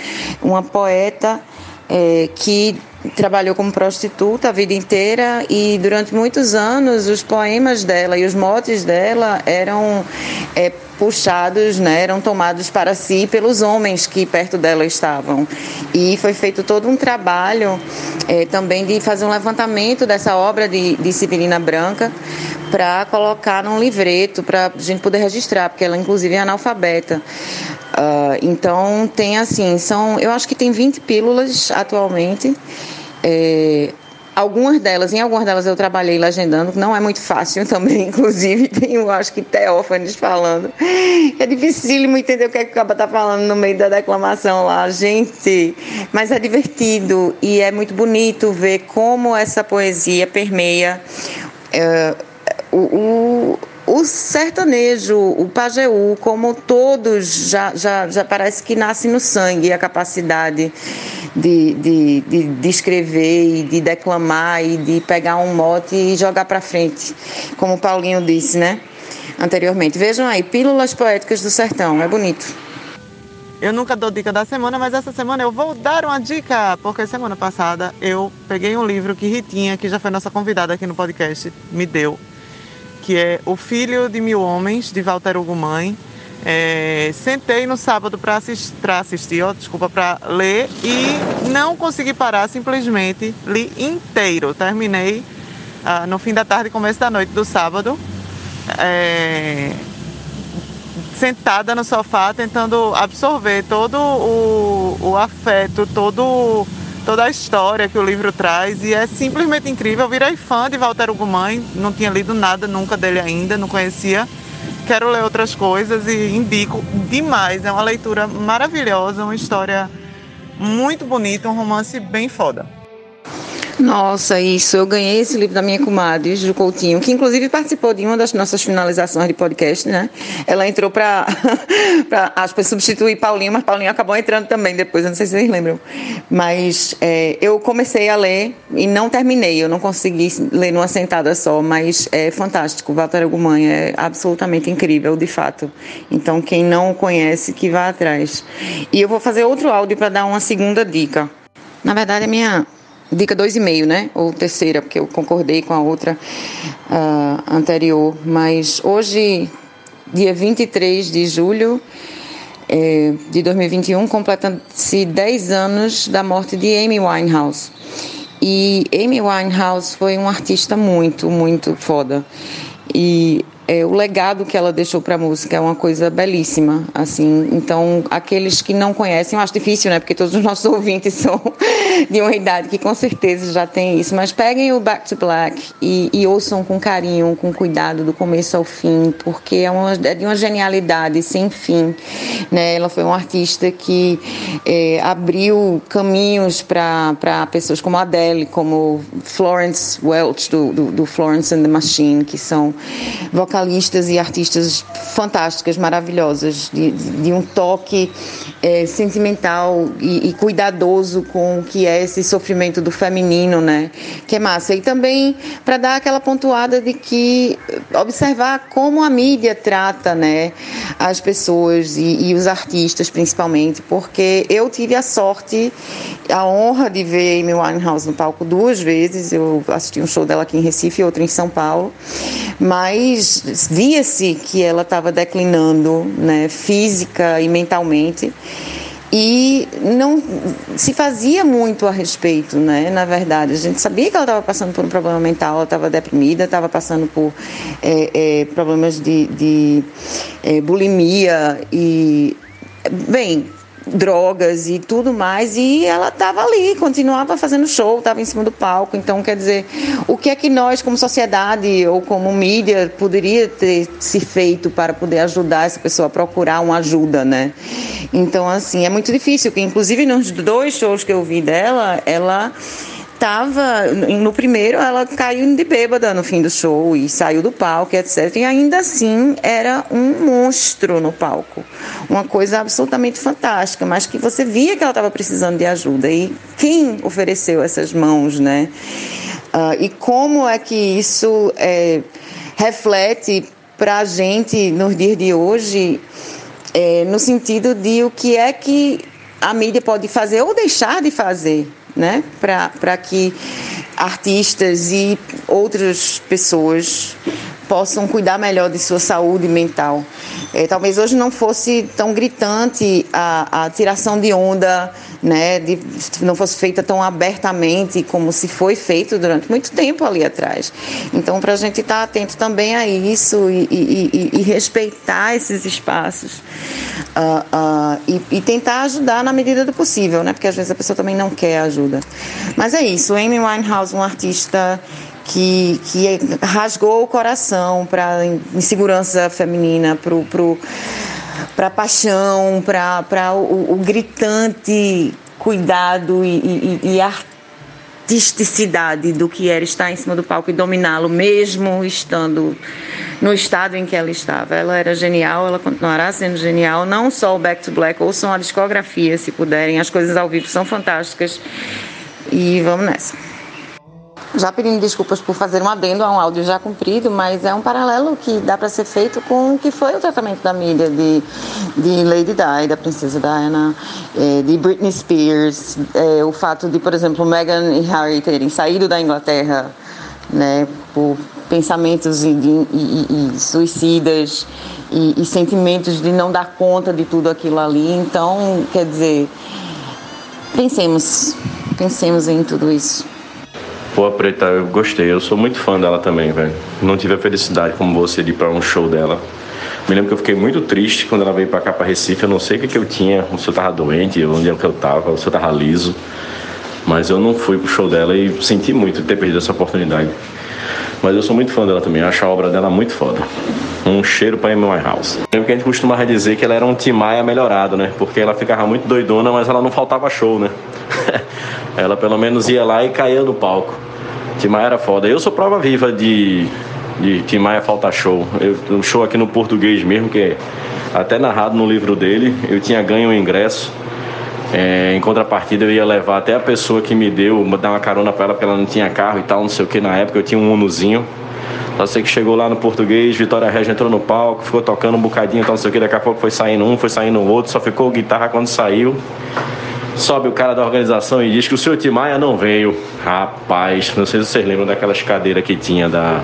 uma poeta é, que trabalhou como prostituta a vida inteira e durante muitos anos os poemas dela e os motes dela eram é, puxados, né, eram tomados para si pelos homens que perto dela estavam. E foi feito todo um trabalho é, também de fazer um levantamento dessa obra de, de Branca para colocar num livreto para a gente poder registrar, porque ela inclusive é analfabeta. Uh, então tem assim, são, eu acho que tem 20 pílulas atualmente. É, Algumas delas, em algumas delas eu trabalhei legendando, não é muito fácil também, inclusive tem, eu acho que Teófanes falando. É dificílimo entender o que, é que o Caba está falando no meio da declamação lá, gente. Mas é divertido e é muito bonito ver como essa poesia permeia é, o, o o sertanejo, o pajeú, como todos, já, já, já parece que nasce no sangue a capacidade de, de, de, de escrever e de declamar e de pegar um mote e jogar para frente, como o Paulinho disse, né? Anteriormente. Vejam aí, Pílulas Poéticas do Sertão, é bonito. Eu nunca dou dica da semana, mas essa semana eu vou dar uma dica, porque semana passada eu peguei um livro que Ritinha, que já foi nossa convidada aqui no podcast, me deu que é O Filho de Mil Homens, de Walter Hugo Mãe. É, sentei no sábado para assistir, assistir ó, desculpa, para ler e não consegui parar, simplesmente li inteiro. Terminei ah, no fim da tarde, começo da noite do sábado, é, sentada no sofá, tentando absorver todo o, o afeto, todo toda a história que o livro traz e é simplesmente incrível. Eu virei fã de Walter Ugumãe, não tinha lido nada nunca dele ainda, não conhecia. Quero ler outras coisas e indico demais. É uma leitura maravilhosa, uma história muito bonita, um romance bem foda. Nossa, isso. Eu ganhei esse livro da minha comadre, Ju Coutinho, que inclusive participou de uma das nossas finalizações de podcast, né? Ela entrou para, acho que substituir Paulinho, mas Paulinho acabou entrando também depois, eu não sei se vocês lembram. Mas é, eu comecei a ler e não terminei, eu não consegui ler numa sentada só, mas é fantástico. Walter Agumanha é absolutamente incrível, de fato. Então, quem não conhece, que vá atrás. E eu vou fazer outro áudio para dar uma segunda dica. Na verdade, a minha dica 2,5, né? Ou terceira, porque eu concordei com a outra uh, anterior. Mas hoje, dia 23 de julho é, de 2021, completa-se 10 anos da morte de Amy Winehouse. E Amy Winehouse foi um artista muito, muito foda. E é, o legado que ela deixou para a música é uma coisa belíssima, assim. Então, aqueles que não conhecem, eu acho difícil, né? Porque todos os nossos ouvintes são de uma idade que com certeza já tem isso. Mas peguem o Back to Black e, e ouçam com carinho, com cuidado, do começo ao fim, porque é, uma, é de uma genialidade sem fim, né? Ela foi uma artista que é, abriu caminhos para pessoas como Adele, como Florence Welch do, do, do Florence and the Machine, que são vocalistas vocalistas e artistas fantásticas, maravilhosas, de, de um toque é, sentimental e, e, cuidadoso com o que é esse sofrimento do feminino, né? Que é massa. E também para dar aquela pontuada de que observar como a mídia trata, né, as pessoas e, e os artistas principalmente, porque eu tive a sorte, a honra de ver Amy Winehouse no palco duas vezes. Eu assisti um show dela aqui em Recife e outro em São Paulo, mas via-se que ela estava declinando, né, física e mentalmente, e não se fazia muito a respeito, né? Na verdade, a gente sabia que ela estava passando por um problema mental, ela estava deprimida, estava passando por é, é, problemas de, de é, bulimia e bem, drogas e tudo mais, e ela estava ali, continuava fazendo show, estava em cima do palco. Então, quer dizer, o que é que nós, como sociedade ou como mídia, poderia ter se feito para poder ajudar essa pessoa a procurar uma ajuda, né? Então, assim, é muito difícil, que inclusive nos dois shows que eu vi dela, ela tava no primeiro ela caiu de bêbada no fim do show e saiu do palco etc e ainda assim era um monstro no palco. Uma coisa absolutamente fantástica mas que você via que ela estava precisando de ajuda. E quem ofereceu essas mãos né? Uh, e como é que isso é, reflete para a gente nos dias de hoje é, no sentido de o que é que a mídia pode fazer ou deixar de fazer né? para que artistas e outras pessoas possam cuidar melhor de sua saúde mental. É, talvez hoje não fosse tão gritante a, a tiração de onda, né, de, não fosse feita tão abertamente como se foi feito durante muito tempo ali atrás. Então, para a gente estar tá atento também a isso e, e, e, e respeitar esses espaços uh, uh, e, tentar ajudar na medida do possível, né, porque às vezes a pessoa também não quer ajuda. Mas é isso, Amy Winehouse, um artista que, que rasgou o coração para insegurança feminina, para pro, a paixão, para o, o, gritante cuidado e, e, e artisticidade do que era estar em cima do palco e dominá-lo, mesmo estando no estado em que ela estava. Ela era genial, ela continuará sendo genial. Não só o Back to Black, ouçam a discografia se puderem. As coisas ao vivo são fantásticas. E vamos nessa. Já pedindo desculpas por fazer um adendo a um áudio já cumprido, mas é um paralelo que dá para ser feito com o que foi o tratamento da mídia de, de Lady Di, da Princesa Diana, é, de Britney Spears, é, o fato de, por exemplo, Meghan e Harry terem saído da Inglaterra né, por pensamentos e, e, e suicidas e, e sentimentos de não dar conta de tudo aquilo ali. Então, quer dizer, pensemos, pensemos em tudo isso. Pô, Preta, eu gostei. Eu sou muito fã dela também, velho. Não tive a felicidade como você de ir pra um show dela. Me lembro que eu fiquei muito triste quando ela veio pra cá, pra Recife. Eu não sei o que, que eu tinha, se eu tava doente, onde é que eu tava, se eu tava liso. Mas eu não fui pro show dela e senti muito ter perdido essa oportunidade. Mas eu sou muito fã dela também, eu acho a obra dela muito foda. Um cheiro pra Amy Winehouse. Lembro que a gente costumava dizer que ela era um Timaya melhorado, né? Porque ela ficava muito doidona, mas ela não faltava show, né? ela pelo menos ia lá e caía no palco. Tim era foda. Eu sou prova viva de, de Tim falta show. Eu, um show aqui no português mesmo, que é até narrado no livro dele. Eu tinha ganho o um ingresso. É, em contrapartida, eu ia levar até a pessoa que me deu, dar uma carona pra ela, porque ela não tinha carro e tal, não sei o que. Na época eu tinha um Unozinho. Só sei que chegou lá no português, Vitória Regia entrou no palco, ficou tocando um bocadinho, tal, não sei o que. Daqui a pouco foi saindo um, foi saindo outro, só ficou guitarra quando saiu. Sobe o cara da organização e diz que o senhor Timaia não veio. Rapaz, não sei se vocês lembram daquelas cadeiras que tinha da,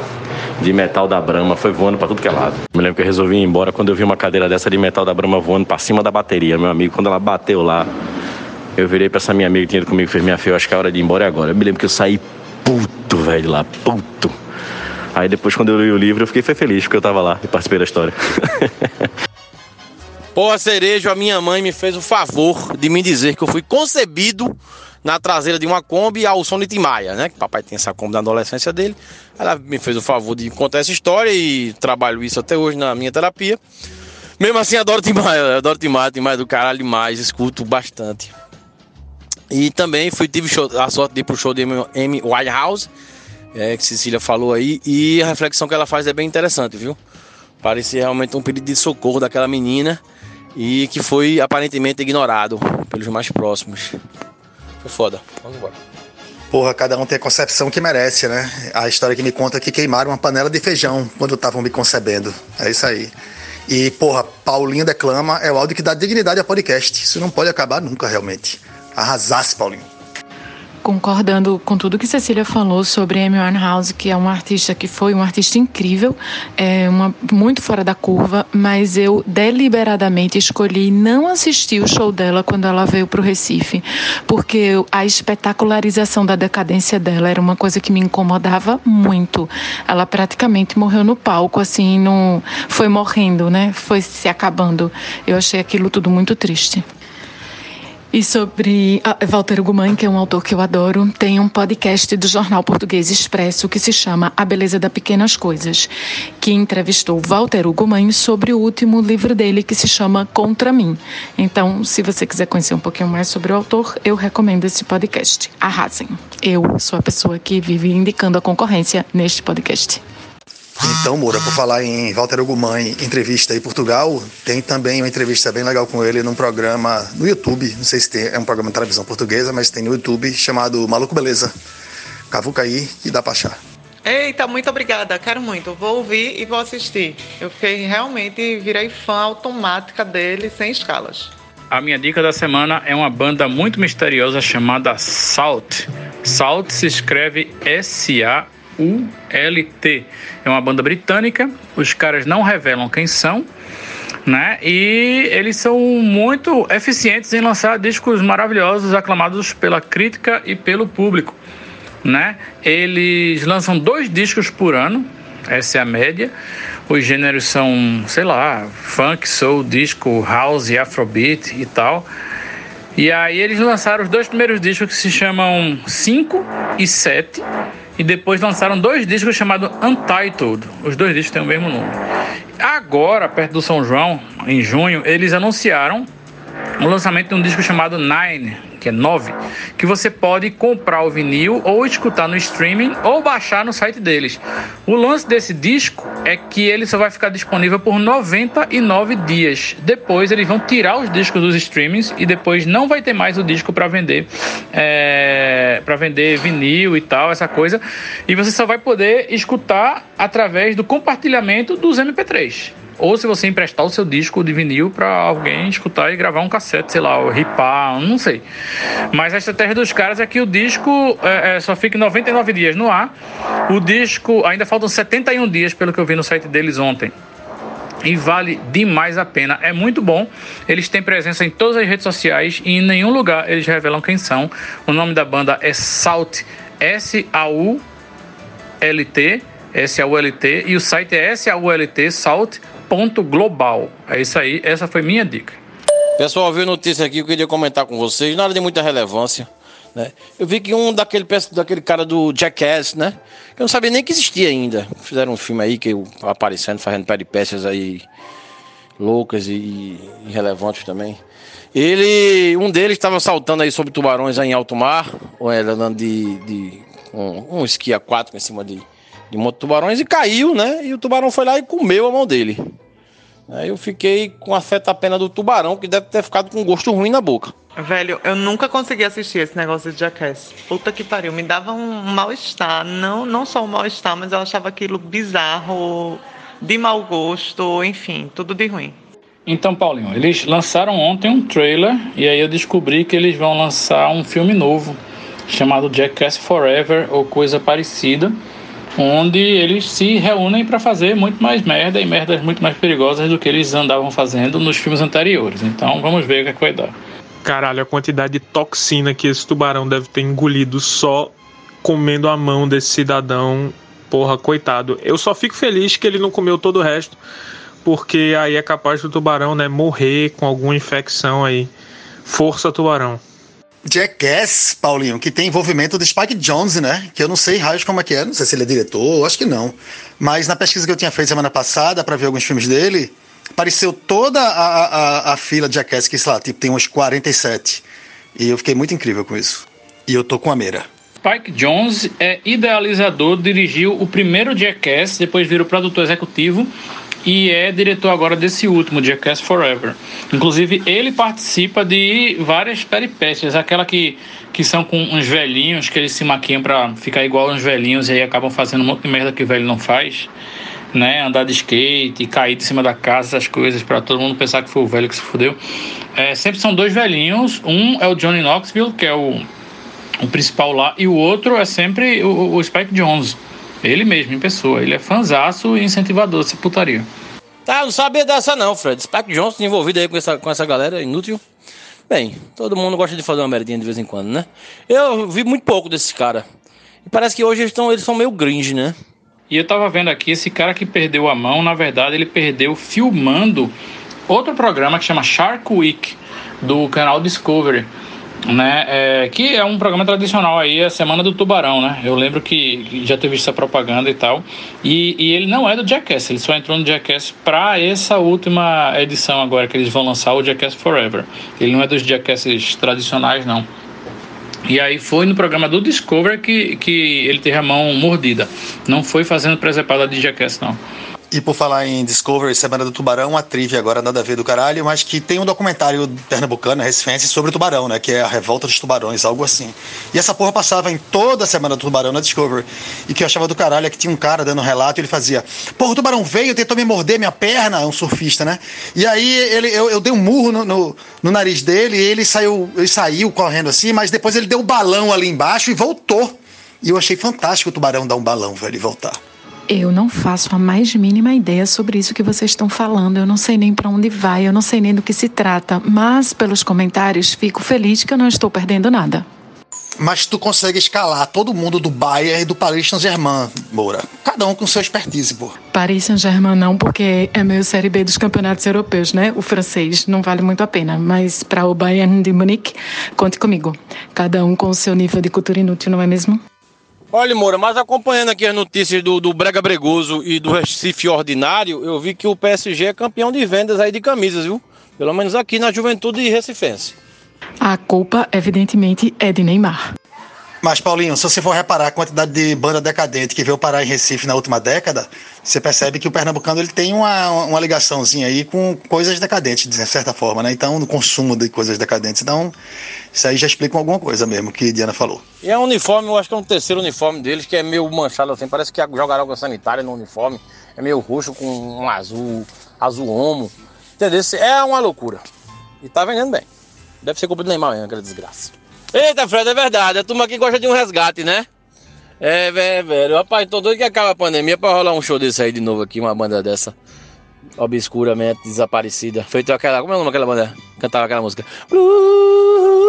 de metal da Brama, foi voando para tudo que é lado. Me lembro que eu resolvi ir embora quando eu vi uma cadeira dessa de metal da Brama voando para cima da bateria, meu amigo. Quando ela bateu lá, eu virei para essa minha amiga que tinha ido comigo, fez minha filha, acho que é hora de ir embora agora. Eu me lembro que eu saí puto, velho, lá, puto. Aí depois, quando eu li o livro, eu fiquei feliz porque eu tava lá e participei da história. Porra, Cerejo, a minha mãe me fez o favor de me dizer que eu fui concebido na traseira de uma Kombi ao som de Timaya, né? Que papai tem essa Kombi na adolescência dele. Ela me fez o favor de contar essa história e trabalho isso até hoje na minha terapia. Mesmo assim, adoro Timaya, adoro Timaya, Timaya do caralho demais, escuto bastante. E também fui, tive show, a sorte de ir pro show de Amy Winehouse, é, que Cecília falou aí, e a reflexão que ela faz é bem interessante, viu? Parecia realmente um pedido de socorro daquela menina e que foi aparentemente ignorado pelos mais próximos. Foi foda. Vamos embora. Porra, cada um tem a concepção que merece, né? A história que me conta é que queimaram uma panela de feijão quando estavam me concebendo. É isso aí. E, porra, Paulinho Declama é o áudio que dá dignidade ao podcast. Isso não pode acabar nunca, realmente. Arrasasse, Paulinho. Concordando com tudo que Cecília falou sobre Amy Winehouse, que é uma artista que foi uma artista incrível, é uma muito fora da curva, mas eu deliberadamente escolhi não assistir o show dela quando ela veio para o Recife, porque a espetacularização da decadência dela era uma coisa que me incomodava muito. Ela praticamente morreu no palco, assim, no, foi morrendo, né? Foi se acabando. Eu achei aquilo tudo muito triste. E sobre Walter Guman, que é um autor que eu adoro, tem um podcast do Jornal Português Expresso que se chama A Beleza das Pequenas Coisas, que entrevistou Walter Guman sobre o último livro dele que se chama Contra Mim. Então, se você quiser conhecer um pouquinho mais sobre o autor, eu recomendo esse podcast. Arrasem. Eu sou a pessoa que vive indicando a concorrência neste podcast. Então, Moura, por falar em Walter Ogumãe, entrevista em Portugal, tem também uma entrevista bem legal com ele num programa no YouTube, não sei se tem, é um programa de televisão portuguesa, mas tem no YouTube, chamado Maluco Beleza. Cavuca aí e dá pra achar. Eita, muito obrigada, quero muito. Vou ouvir e vou assistir. Eu fiquei realmente, virei fã automática dele, sem escalas. A minha dica da semana é uma banda muito misteriosa chamada Salt. Salt se escreve S-A ULT. É uma banda britânica, os caras não revelam quem são, né? E eles são muito eficientes em lançar discos maravilhosos, aclamados pela crítica e pelo público, né? Eles lançam dois discos por ano, essa é a média. Os gêneros são, sei lá, funk, soul, disco, house, afrobeat e tal. E aí eles lançaram os dois primeiros discos que se chamam 5 e 7 e depois lançaram dois discos chamados Untitled. Os dois discos têm o mesmo nome. Agora, perto do São João, em junho, eles anunciaram o lançamento de um disco chamado Nine, que é 9, que você pode comprar o vinil ou escutar no streaming ou baixar no site deles. O lance desse disco é que ele só vai ficar disponível por 99 dias. Depois eles vão tirar os discos dos streamings e depois não vai ter mais o disco para vender, é, para vender vinil e tal, essa coisa. E você só vai poder escutar através do compartilhamento dos MP3 ou se você emprestar o seu disco de vinil para alguém escutar e gravar um cassete, sei lá, ripar, não sei. Mas a estratégia dos caras é que o disco é, é, só fica 99 dias no ar. O disco ainda faltam 71 dias, pelo que eu vi no site deles ontem e vale demais a pena. É muito bom. Eles têm presença em todas as redes sociais e em nenhum lugar eles revelam quem são. O nome da banda é Salt, S-A-U-L-T, S-A-U-L-T, e o site é S-A-U-L-T, Salt ponto global. É isso aí, essa foi minha dica. Pessoal, viu notícia aqui, eu queria comentar com vocês, nada de muita relevância. Né? Eu vi que um daquele, daquele cara do Jackass, né? Eu não sabia nem que existia ainda. Fizeram um filme aí que eu aparecendo, fazendo peripécias aí loucas e irrelevantes também. Ele, um deles estava saltando aí sobre tubarões aí em alto mar, ou era andando de, de um, um esqui aquático em cima de, de um monte de tubarões e caiu, né? E o tubarão foi lá e comeu a mão dele. Aí eu fiquei com a feta pena do tubarão, que deve ter ficado com gosto ruim na boca. Velho, eu nunca consegui assistir esse negócio de Jackass. Puta que pariu, me dava um mal-estar. Não, não só um mal-estar, mas eu achava aquilo bizarro, de mau gosto, enfim, tudo de ruim. Então, Paulinho, eles lançaram ontem um trailer e aí eu descobri que eles vão lançar um filme novo chamado Jackass Forever ou coisa parecida onde eles se reúnem para fazer muito mais merda e merdas muito mais perigosas do que eles andavam fazendo nos filmes anteriores. Então vamos ver o que, é que vai dar. Caralho, a quantidade de toxina que esse tubarão deve ter engolido só comendo a mão desse cidadão. Porra, coitado. Eu só fico feliz que ele não comeu todo o resto, porque aí é capaz do tubarão, né, morrer com alguma infecção aí. Força, tubarão. Jackass, Paulinho, que tem envolvimento do Spike Jones, né? Que eu não sei raios como é que é, não sei se ele é diretor, acho que não. Mas na pesquisa que eu tinha feito semana passada para ver alguns filmes dele, apareceu toda a, a, a fila de Jackass, que sei lá, tipo, tem uns 47. E eu fiquei muito incrível com isso. E eu tô com a meira. Spike Jones é idealizador, dirigiu o primeiro Jackass, depois virou produtor executivo e é diretor agora desse último, Jackass Forever. Inclusive, ele participa de várias peripécias, aquela que, que são com uns velhinhos, que eles se maquiam para ficar igual uns velhinhos e aí acabam fazendo um monte de merda que o velho não faz. Né, andar de skate, cair de cima da casa, essas coisas, para todo mundo pensar que foi o velho que se fudeu. É, sempre são dois velhinhos. Um é o Johnny Knoxville, que é o, o principal lá, e o outro é sempre o, o Spike Jones. Ele mesmo, em pessoa. Ele é fanzaço e incentivador dessa putaria. Tá, não sabia dessa não, Fred. Spike Johnson envolvido aí com essa, com essa galera inútil. Bem, todo mundo gosta de fazer uma merdinha de vez em quando, né? Eu vi muito pouco desses cara. E parece que hoje eles, tão, eles são meio gringe, né? E eu tava vendo aqui, esse cara que perdeu a mão, na verdade, ele perdeu filmando outro programa que chama Shark Week, do canal Discovery né? É, que é um programa tradicional aí, a Semana do Tubarão, né? Eu lembro que já teve essa propaganda e tal. E, e ele não é do Jackass, ele só entrou no Jackass para essa última edição agora que eles vão lançar o Jackass Forever. Ele não é dos Jackasses tradicionais, não. E aí foi no programa do Discovery que, que ele teve a mão mordida. Não foi fazendo presepada de Jackass, não. E por falar em Discovery, Semana do Tubarão, uma trivia agora nada a ver do caralho, mas que tem um documentário pernambucano, recifense, sobre o tubarão, né? Que é a revolta dos tubarões, algo assim. E essa porra passava em toda a Semana do Tubarão na Discovery. E que eu achava do caralho é que tinha um cara dando um relato e ele fazia: Porra, o tubarão veio, tentou me morder minha perna, um surfista, né? E aí ele, eu, eu dei um murro no, no, no, nariz dele e ele saiu, ele saiu correndo assim, mas depois ele deu um balão ali embaixo e voltou. E eu achei fantástico o tubarão dar um balão, velho, e voltar. Eu não faço a mais mínima ideia sobre isso que vocês estão falando. Eu não sei nem para onde vai, eu não sei nem do que se trata. Mas, pelos comentários, fico feliz que eu não estou perdendo nada. Mas tu consegue escalar todo mundo do Bayern e do Paris Saint-Germain, Moura. Cada um com sua expertise, pô. Paris Saint-Germain não, porque é meio Série B dos campeonatos europeus, né? O francês não vale muito a pena. Mas para o Bayern de Munique, conte comigo. Cada um com o seu nível de cultura inútil, não é mesmo? Olha, Moura, mas acompanhando aqui as notícias do, do Brega Bregoso e do Recife Ordinário, eu vi que o PSG é campeão de vendas aí de camisas, viu? Pelo menos aqui na juventude recifense. A culpa, evidentemente, é de Neymar. Mas, Paulinho, se você for reparar a quantidade de banda decadente que veio parar em Recife na última década, você percebe que o pernambucano ele tem uma, uma ligaçãozinha aí com coisas decadentes, de certa forma, né? Então, no consumo de coisas decadentes. Então, isso aí já explica alguma coisa mesmo que Diana falou. E é um uniforme, eu acho que é um terceiro uniforme deles, que é meio manchado assim, parece que jogaram água sanitária no uniforme. É meio roxo com um azul, azul homo. Entendeu? É uma loucura. E tá vendendo bem. Deve ser culpa do Neymar mesmo, aquela desgraça. Eita, Fred, é verdade. A turma aqui gosta de um resgate, né? É, velho, velho. Rapaz, tô doido que acaba a pandemia pra rolar um show desse aí de novo aqui, uma banda dessa. Obscuramente desaparecida. Feito aquela. Como é o nome daquela banda? Cantava aquela música. Blue.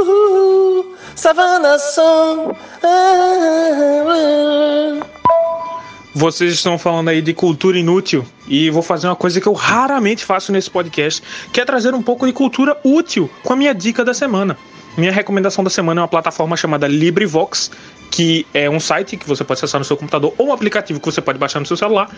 Vocês estão falando aí de cultura inútil e vou fazer uma coisa que eu raramente faço nesse podcast, que é trazer um pouco de cultura útil com a minha dica da semana. Minha recomendação da semana é uma plataforma chamada LibriVox, que é um site que você pode acessar no seu computador ou um aplicativo que você pode baixar no seu celular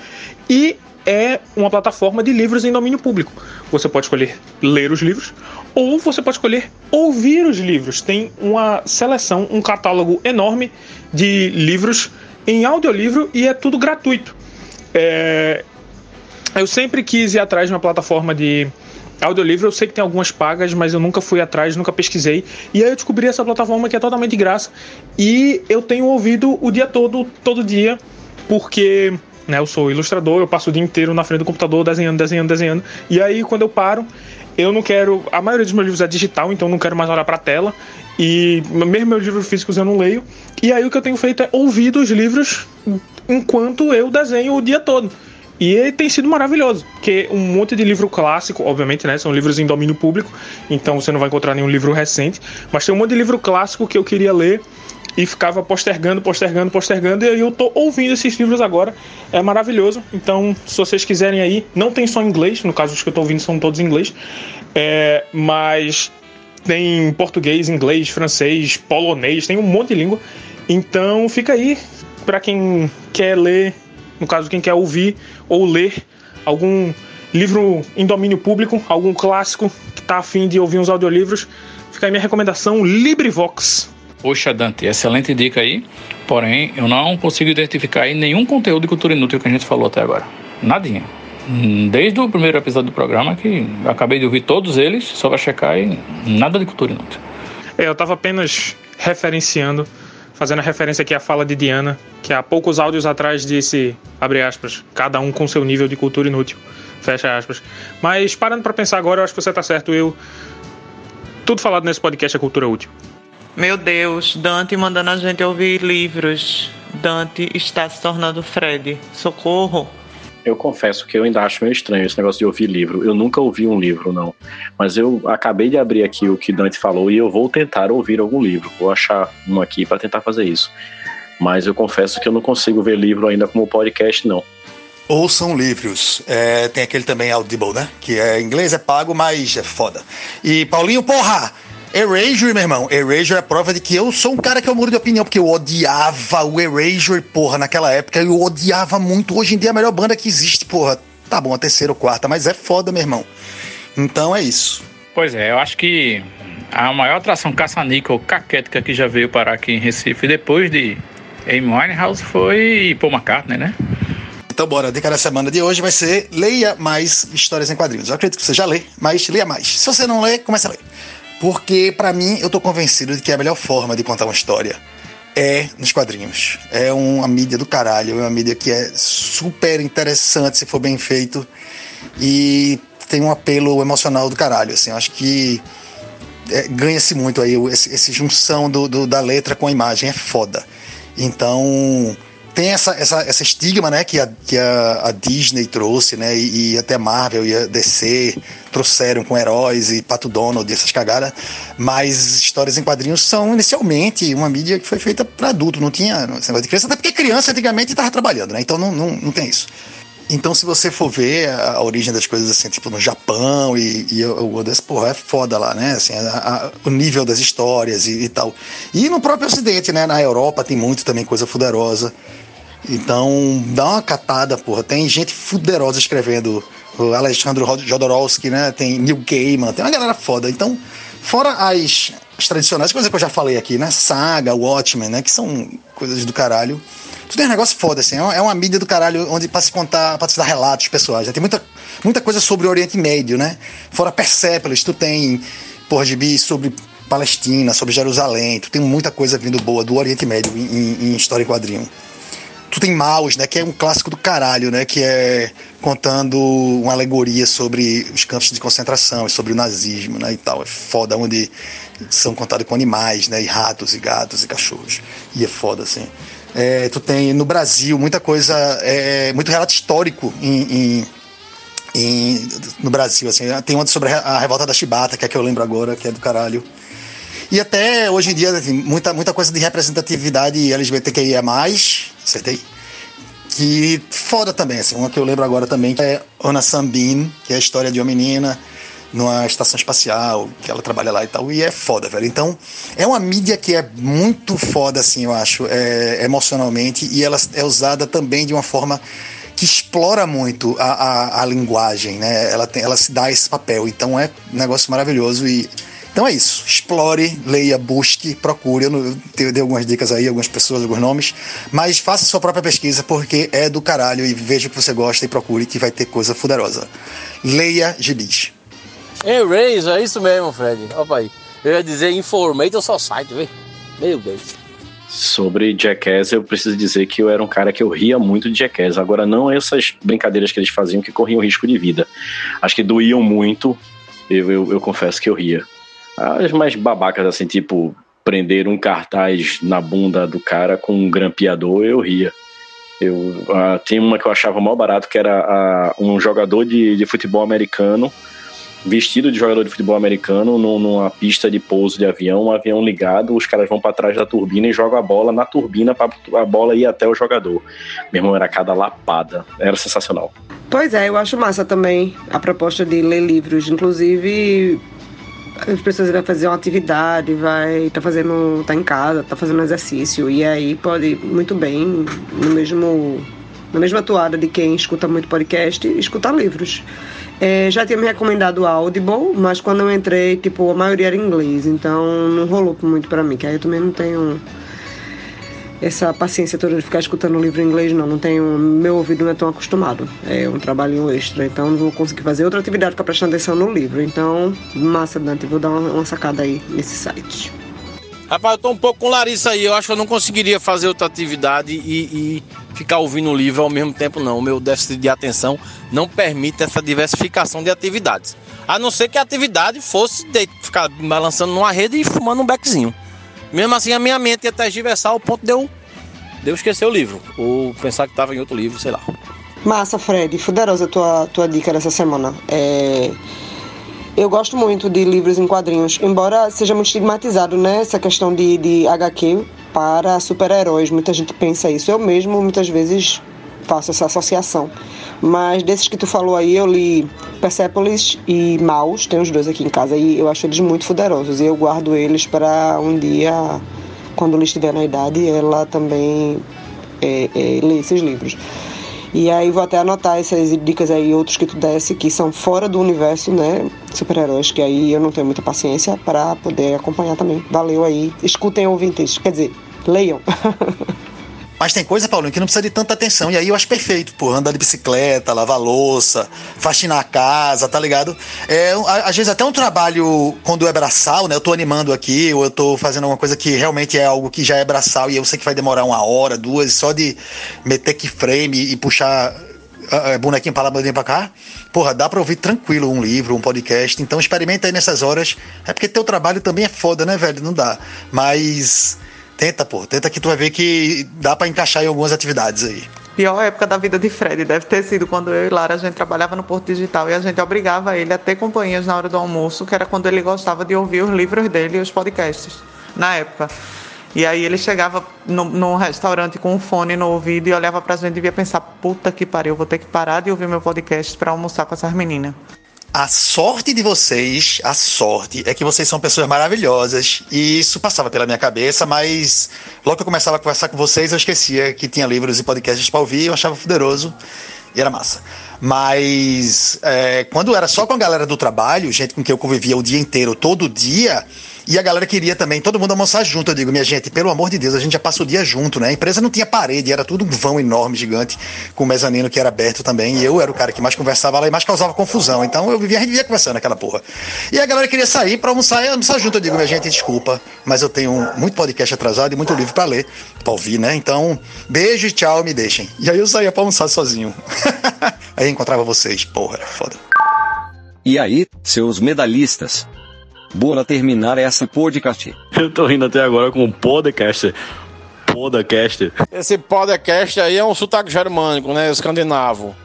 e é uma plataforma de livros em domínio público. Você pode escolher ler os livros ou você pode escolher ouvir os livros. Tem uma seleção, um catálogo enorme de livros em audiolivro e é tudo gratuito. É... Eu sempre quis ir atrás de uma plataforma de Audiolivro eu sei que tem algumas pagas, mas eu nunca fui atrás, nunca pesquisei. E aí eu descobri essa plataforma que é totalmente de graça. E eu tenho ouvido o dia todo, todo dia, porque né, eu sou ilustrador, eu passo o dia inteiro na frente do computador desenhando, desenhando, desenhando. E aí quando eu paro, eu não quero. A maioria dos meus livros é digital, então eu não quero mais olhar para a tela. E mesmo meus livros físicos eu não leio. E aí o que eu tenho feito é ouvir os livros enquanto eu desenho o dia todo. E tem sido maravilhoso, porque um monte de livro clássico, obviamente, né? São livros em domínio público, então você não vai encontrar nenhum livro recente, mas tem um monte de livro clássico que eu queria ler e ficava postergando, postergando, postergando, e aí eu tô ouvindo esses livros agora. É maravilhoso. Então, se vocês quiserem aí, não tem só inglês, no caso os que eu tô ouvindo são todos em inglês, é, mas tem português, inglês, francês, polonês, tem um monte de língua. Então, fica aí para quem quer ler no caso, quem quer ouvir ou ler algum livro em domínio público, algum clássico que está afim de ouvir uns audiolivros, fica aí minha recomendação, LibriVox. Poxa, Dante, excelente dica aí. Porém, eu não consigo identificar aí nenhum conteúdo de cultura inútil que a gente falou até agora. Nadinha. Desde o primeiro episódio do programa, que acabei de ouvir todos eles, só para checar e nada de cultura inútil. É, eu estava apenas referenciando fazendo referência aqui à fala de Diana, que há poucos áudios atrás disse, abre aspas, cada um com seu nível de cultura inútil, fecha aspas. Mas parando para pensar agora, eu acho que você tá certo, eu tudo falado nesse podcast é cultura útil. Meu Deus, Dante mandando a gente ouvir livros. Dante está se tornando Fred. Socorro. Eu confesso que eu ainda acho meio estranho esse negócio de ouvir livro. Eu nunca ouvi um livro, não. Mas eu acabei de abrir aqui o que Dante falou e eu vou tentar ouvir algum livro. Vou achar um aqui para tentar fazer isso. Mas eu confesso que eu não consigo ver livro ainda como podcast, não. Ouçam livros. É, tem aquele também Audible, né? Que é em inglês, é pago, mas é foda. E Paulinho, porra! Erasure, meu irmão. Erasure é prova de que eu sou um cara que eu muro de opinião, porque eu odiava o Erasure, porra, naquela época. Eu odiava muito. Hoje em dia é a melhor banda que existe, porra. Tá bom, a terceira ou quarta, mas é foda, meu irmão. Então é isso. Pois é, eu acho que a maior atração caça-níquel caquética que já veio parar aqui em Recife depois de Amy Winehouse foi Paul McCartney, né? Então, bora. A dica da semana de hoje vai ser leia mais histórias em quadrinhos. Eu acredito que você já lê, mas leia mais. Se você não lê, comece a ler. Porque, para mim, eu tô convencido de que a melhor forma de contar uma história é nos quadrinhos. É uma mídia do caralho, é uma mídia que é super interessante se for bem feito e tem um apelo emocional do caralho. Assim, eu acho que é, ganha-se muito aí esse, esse junção do, do, da letra com a imagem, é foda. Então tem essa, essa, essa estigma, né, que a, que a, a Disney trouxe, né, e, e, até Marvel e a DC trouxeram com heróis e Pato Donald e essas cagadas, mas histórias em quadrinhos são inicialmente uma mídia que foi feita para adulto, não tinha esse negócio de criança, até porque criança antigamente estava trabalhando, né, então não, não, não tem isso. Então, se você for ver a, origem das coisas, assim, tipo no Japão e, e o Odes, porra, é foda lá, né? Assim, a, a, o nível das histórias e, e, tal. E no próprio Ocidente, né? Na Europa tem muito também coisa fuderosa. Então, dá uma catada, porra. Tem gente fuderosa escrevendo. O Alexandre Jodorowsky, né? Tem Neil Gaiman, tem uma galera foda. Então, fora as, as tradicionais, coisas que eu já falei aqui, né? Saga, Watchmen, né? Que são coisas do caralho. Tudo é um negócio foda, assim. É uma mídia do caralho onde pra se contar, pra se dar relatos pessoais. Tem muita, muita coisa sobre o Oriente Médio, né? Fora Persepolis, tu tem, porra, gibi sobre Palestina, sobre Jerusalém. Tu tem muita coisa vindo boa do Oriente Médio em, em, em história e quadrinho. Tu tem Maus, né? Que é um clássico do caralho, né? Que é contando uma alegoria sobre os campos de concentração e sobre o nazismo, né? E tal. É foda, onde são contados com animais, né? E ratos, e gatos, e cachorros. E é foda, assim. É, tu tem no Brasil muita coisa, é, muito relato histórico em, em, em, no Brasil. Assim. Tem uma sobre a revolta da Chibata, que é que eu lembro agora, que é do caralho. E até hoje em dia, assim, muita, muita coisa de representatividade LGBTQIA, acertei? Que foda também, assim, uma que eu lembro agora também, que é Ana Sambin, que é a história de uma menina numa estação espacial, que ela trabalha lá e tal, e é foda, velho. Então, é uma mídia que é muito foda, assim, eu acho, é, emocionalmente, e ela é usada também de uma forma que explora muito a, a, a linguagem, né? Ela, tem, ela se dá esse papel, então é um negócio maravilhoso e então é isso. Explore, leia, busque, procure. Eu, eu dei algumas dicas aí, algumas pessoas, alguns nomes. Mas faça sua própria pesquisa, porque é do caralho. E veja o que você gosta e procure, que vai ter coisa fuderosa. Leia gibis. Erase, é isso mesmo, Fred. Opa aí. Eu ia dizer Informator Society, vê. Meu Deus. Sobre Jackass, eu preciso dizer que eu era um cara que eu ria muito de Jackass. Agora, não essas brincadeiras que eles faziam que corriam risco de vida. Acho que doíam muito. Eu, eu, eu confesso que eu ria. As mais babacas, assim, tipo, prender um cartaz na bunda do cara com um grampeador, eu ria. Eu, uh, uma que eu achava mal barato, que era uh, um jogador de, de futebol americano vestido de jogador de futebol americano numa pista de pouso de avião, um avião ligado, os caras vão para trás da turbina e jogam a bola na turbina para a bola ir até o jogador. Meu irmão, era cada lapada. Era sensacional. Pois é, eu acho massa também a proposta de ler livros. Inclusive, as pessoas vão fazer uma atividade, vai tá fazendo, tá em casa, tá fazendo exercício e aí pode muito bem no mesmo na mesma toada de quem escuta muito podcast, escutar livros. É, já tinha me recomendado o Audible, mas quando eu entrei, tipo, a maioria era inglês, então não rolou muito para mim, que aí eu também não tenho essa paciência toda de ficar escutando o livro em inglês, não. Não tenho. Meu ouvido não é tão acostumado. É um trabalhinho extra. Então não vou conseguir fazer outra atividade ficar prestando atenção no livro. Então, massa, Dante. Vou dar uma, uma sacada aí nesse site. Rapaz, eu tô um pouco com Larissa aí. Eu acho que eu não conseguiria fazer outra atividade e, e ficar ouvindo o livro ao mesmo tempo, não. O meu déficit de atenção não permite essa diversificação de atividades. A não ser que a atividade fosse de ficar balançando numa rede e fumando um beckzinho. Mesmo assim, a minha mente ia tergiversar ao ponto de eu, de eu esquecer o livro. Ou pensar que estava em outro livro, sei lá. Massa, Fred. Fuderosa a tua, tua dica dessa semana. É... Eu gosto muito de livros em quadrinhos, embora seja muito estigmatizado, né? Essa questão de, de HQ para super-heróis. Muita gente pensa isso. Eu mesmo, muitas vezes, faço essa associação. Mas desses que tu falou aí, eu li Persepolis e Maus, tem os dois aqui em casa, e eu acho eles muito poderosos. E eu guardo eles para um dia, quando ele estiver na idade, ela também é, é, ler esses livros. E aí vou até anotar essas dicas aí, outros que tu desse, que são fora do universo, né? Super-heróis, que aí eu não tenho muita paciência para poder acompanhar também. Valeu aí. Escutem ouvintes, quer dizer, leiam. Mas tem coisa, Paulinho, que não precisa de tanta atenção. E aí eu acho perfeito, pô, andar de bicicleta, lavar louça, faxinar a casa, tá ligado? É, às vezes até um trabalho, quando é braçal, né? Eu tô animando aqui, ou eu tô fazendo uma coisa que realmente é algo que já é braçal e eu sei que vai demorar uma hora, duas, só de meter keyframe e puxar uh, bonequinho pra lá, bonequinho pra cá. Porra, dá pra ouvir tranquilo um livro, um podcast. Então experimenta aí nessas horas. É porque teu trabalho também é foda, né, velho? Não dá. Mas Tenta, pô. Tenta que tu vai ver que dá para encaixar em algumas atividades aí. Pior época da vida de Fred deve ter sido quando eu e Lara a gente trabalhava no Porto Digital e a gente obrigava ele a ter companhias na hora do almoço, que era quando ele gostava de ouvir os livros dele e os podcasts, na época. E aí ele chegava no restaurante com um fone no ouvido e olhava pra gente e devia pensar: puta que pariu, vou ter que parar de ouvir meu podcast para almoçar com essas meninas. A sorte de vocês, a sorte, é que vocês são pessoas maravilhosas. E isso passava pela minha cabeça, mas logo que eu começava a conversar com vocês, eu esquecia que tinha livros e podcasts para ouvir, eu achava poderoso e era massa. Mas é, quando era só com a galera do trabalho, gente com quem eu convivia o dia inteiro, todo dia, e a galera queria também todo mundo almoçar junto. Eu digo, minha gente, pelo amor de Deus, a gente já passa o dia junto, né? A empresa não tinha parede, era tudo um vão enorme, gigante, com o mezanino que era aberto também. E eu era o cara que mais conversava lá e mais causava confusão. Então eu vivia, a gente vivia conversando aquela porra. E a galera queria sair pra almoçar e almoçar junto. Eu digo, minha gente, desculpa, mas eu tenho muito podcast atrasado e muito livro pra ler, pra ouvir, né? Então, beijo e tchau, me deixem. E aí eu saía pra almoçar sozinho. aí eu encontrava vocês, porra, foda. E aí, seus medalhistas? Bora terminar essa podcast. Eu tô rindo até agora com o podcast. Podcast. Esse podcast aí é um sotaque germânico, né? Escandinavo.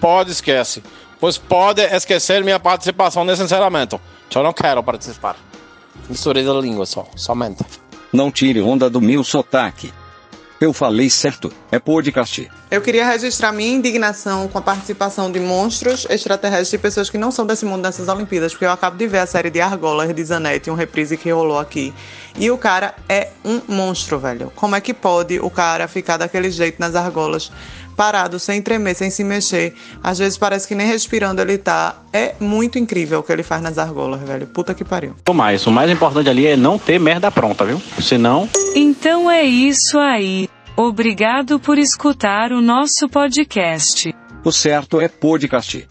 Pode esquece. Pois pode esquecer minha participação nesse encerramento. Eu não quero participar. Misturei da língua só, somente. Não tire onda do meu sotaque. Eu falei certo, é podcast. Eu queria registrar minha indignação com a participação de monstros extraterrestres e pessoas que não são desse mundo nessas Olimpíadas, porque eu acabo de ver a série de Argolas de Zanetti, um reprise que rolou aqui. E o cara é um monstro, velho. Como é que pode o cara ficar daquele jeito nas argolas, parado, sem tremer, sem se mexer? Às vezes parece que nem respirando ele tá. É muito incrível o que ele faz nas argolas, velho. Puta que pariu. O mais, o mais importante ali é não ter merda pronta, viu? Senão. Então é isso aí. Obrigado por escutar o nosso podcast. O certo é podcast.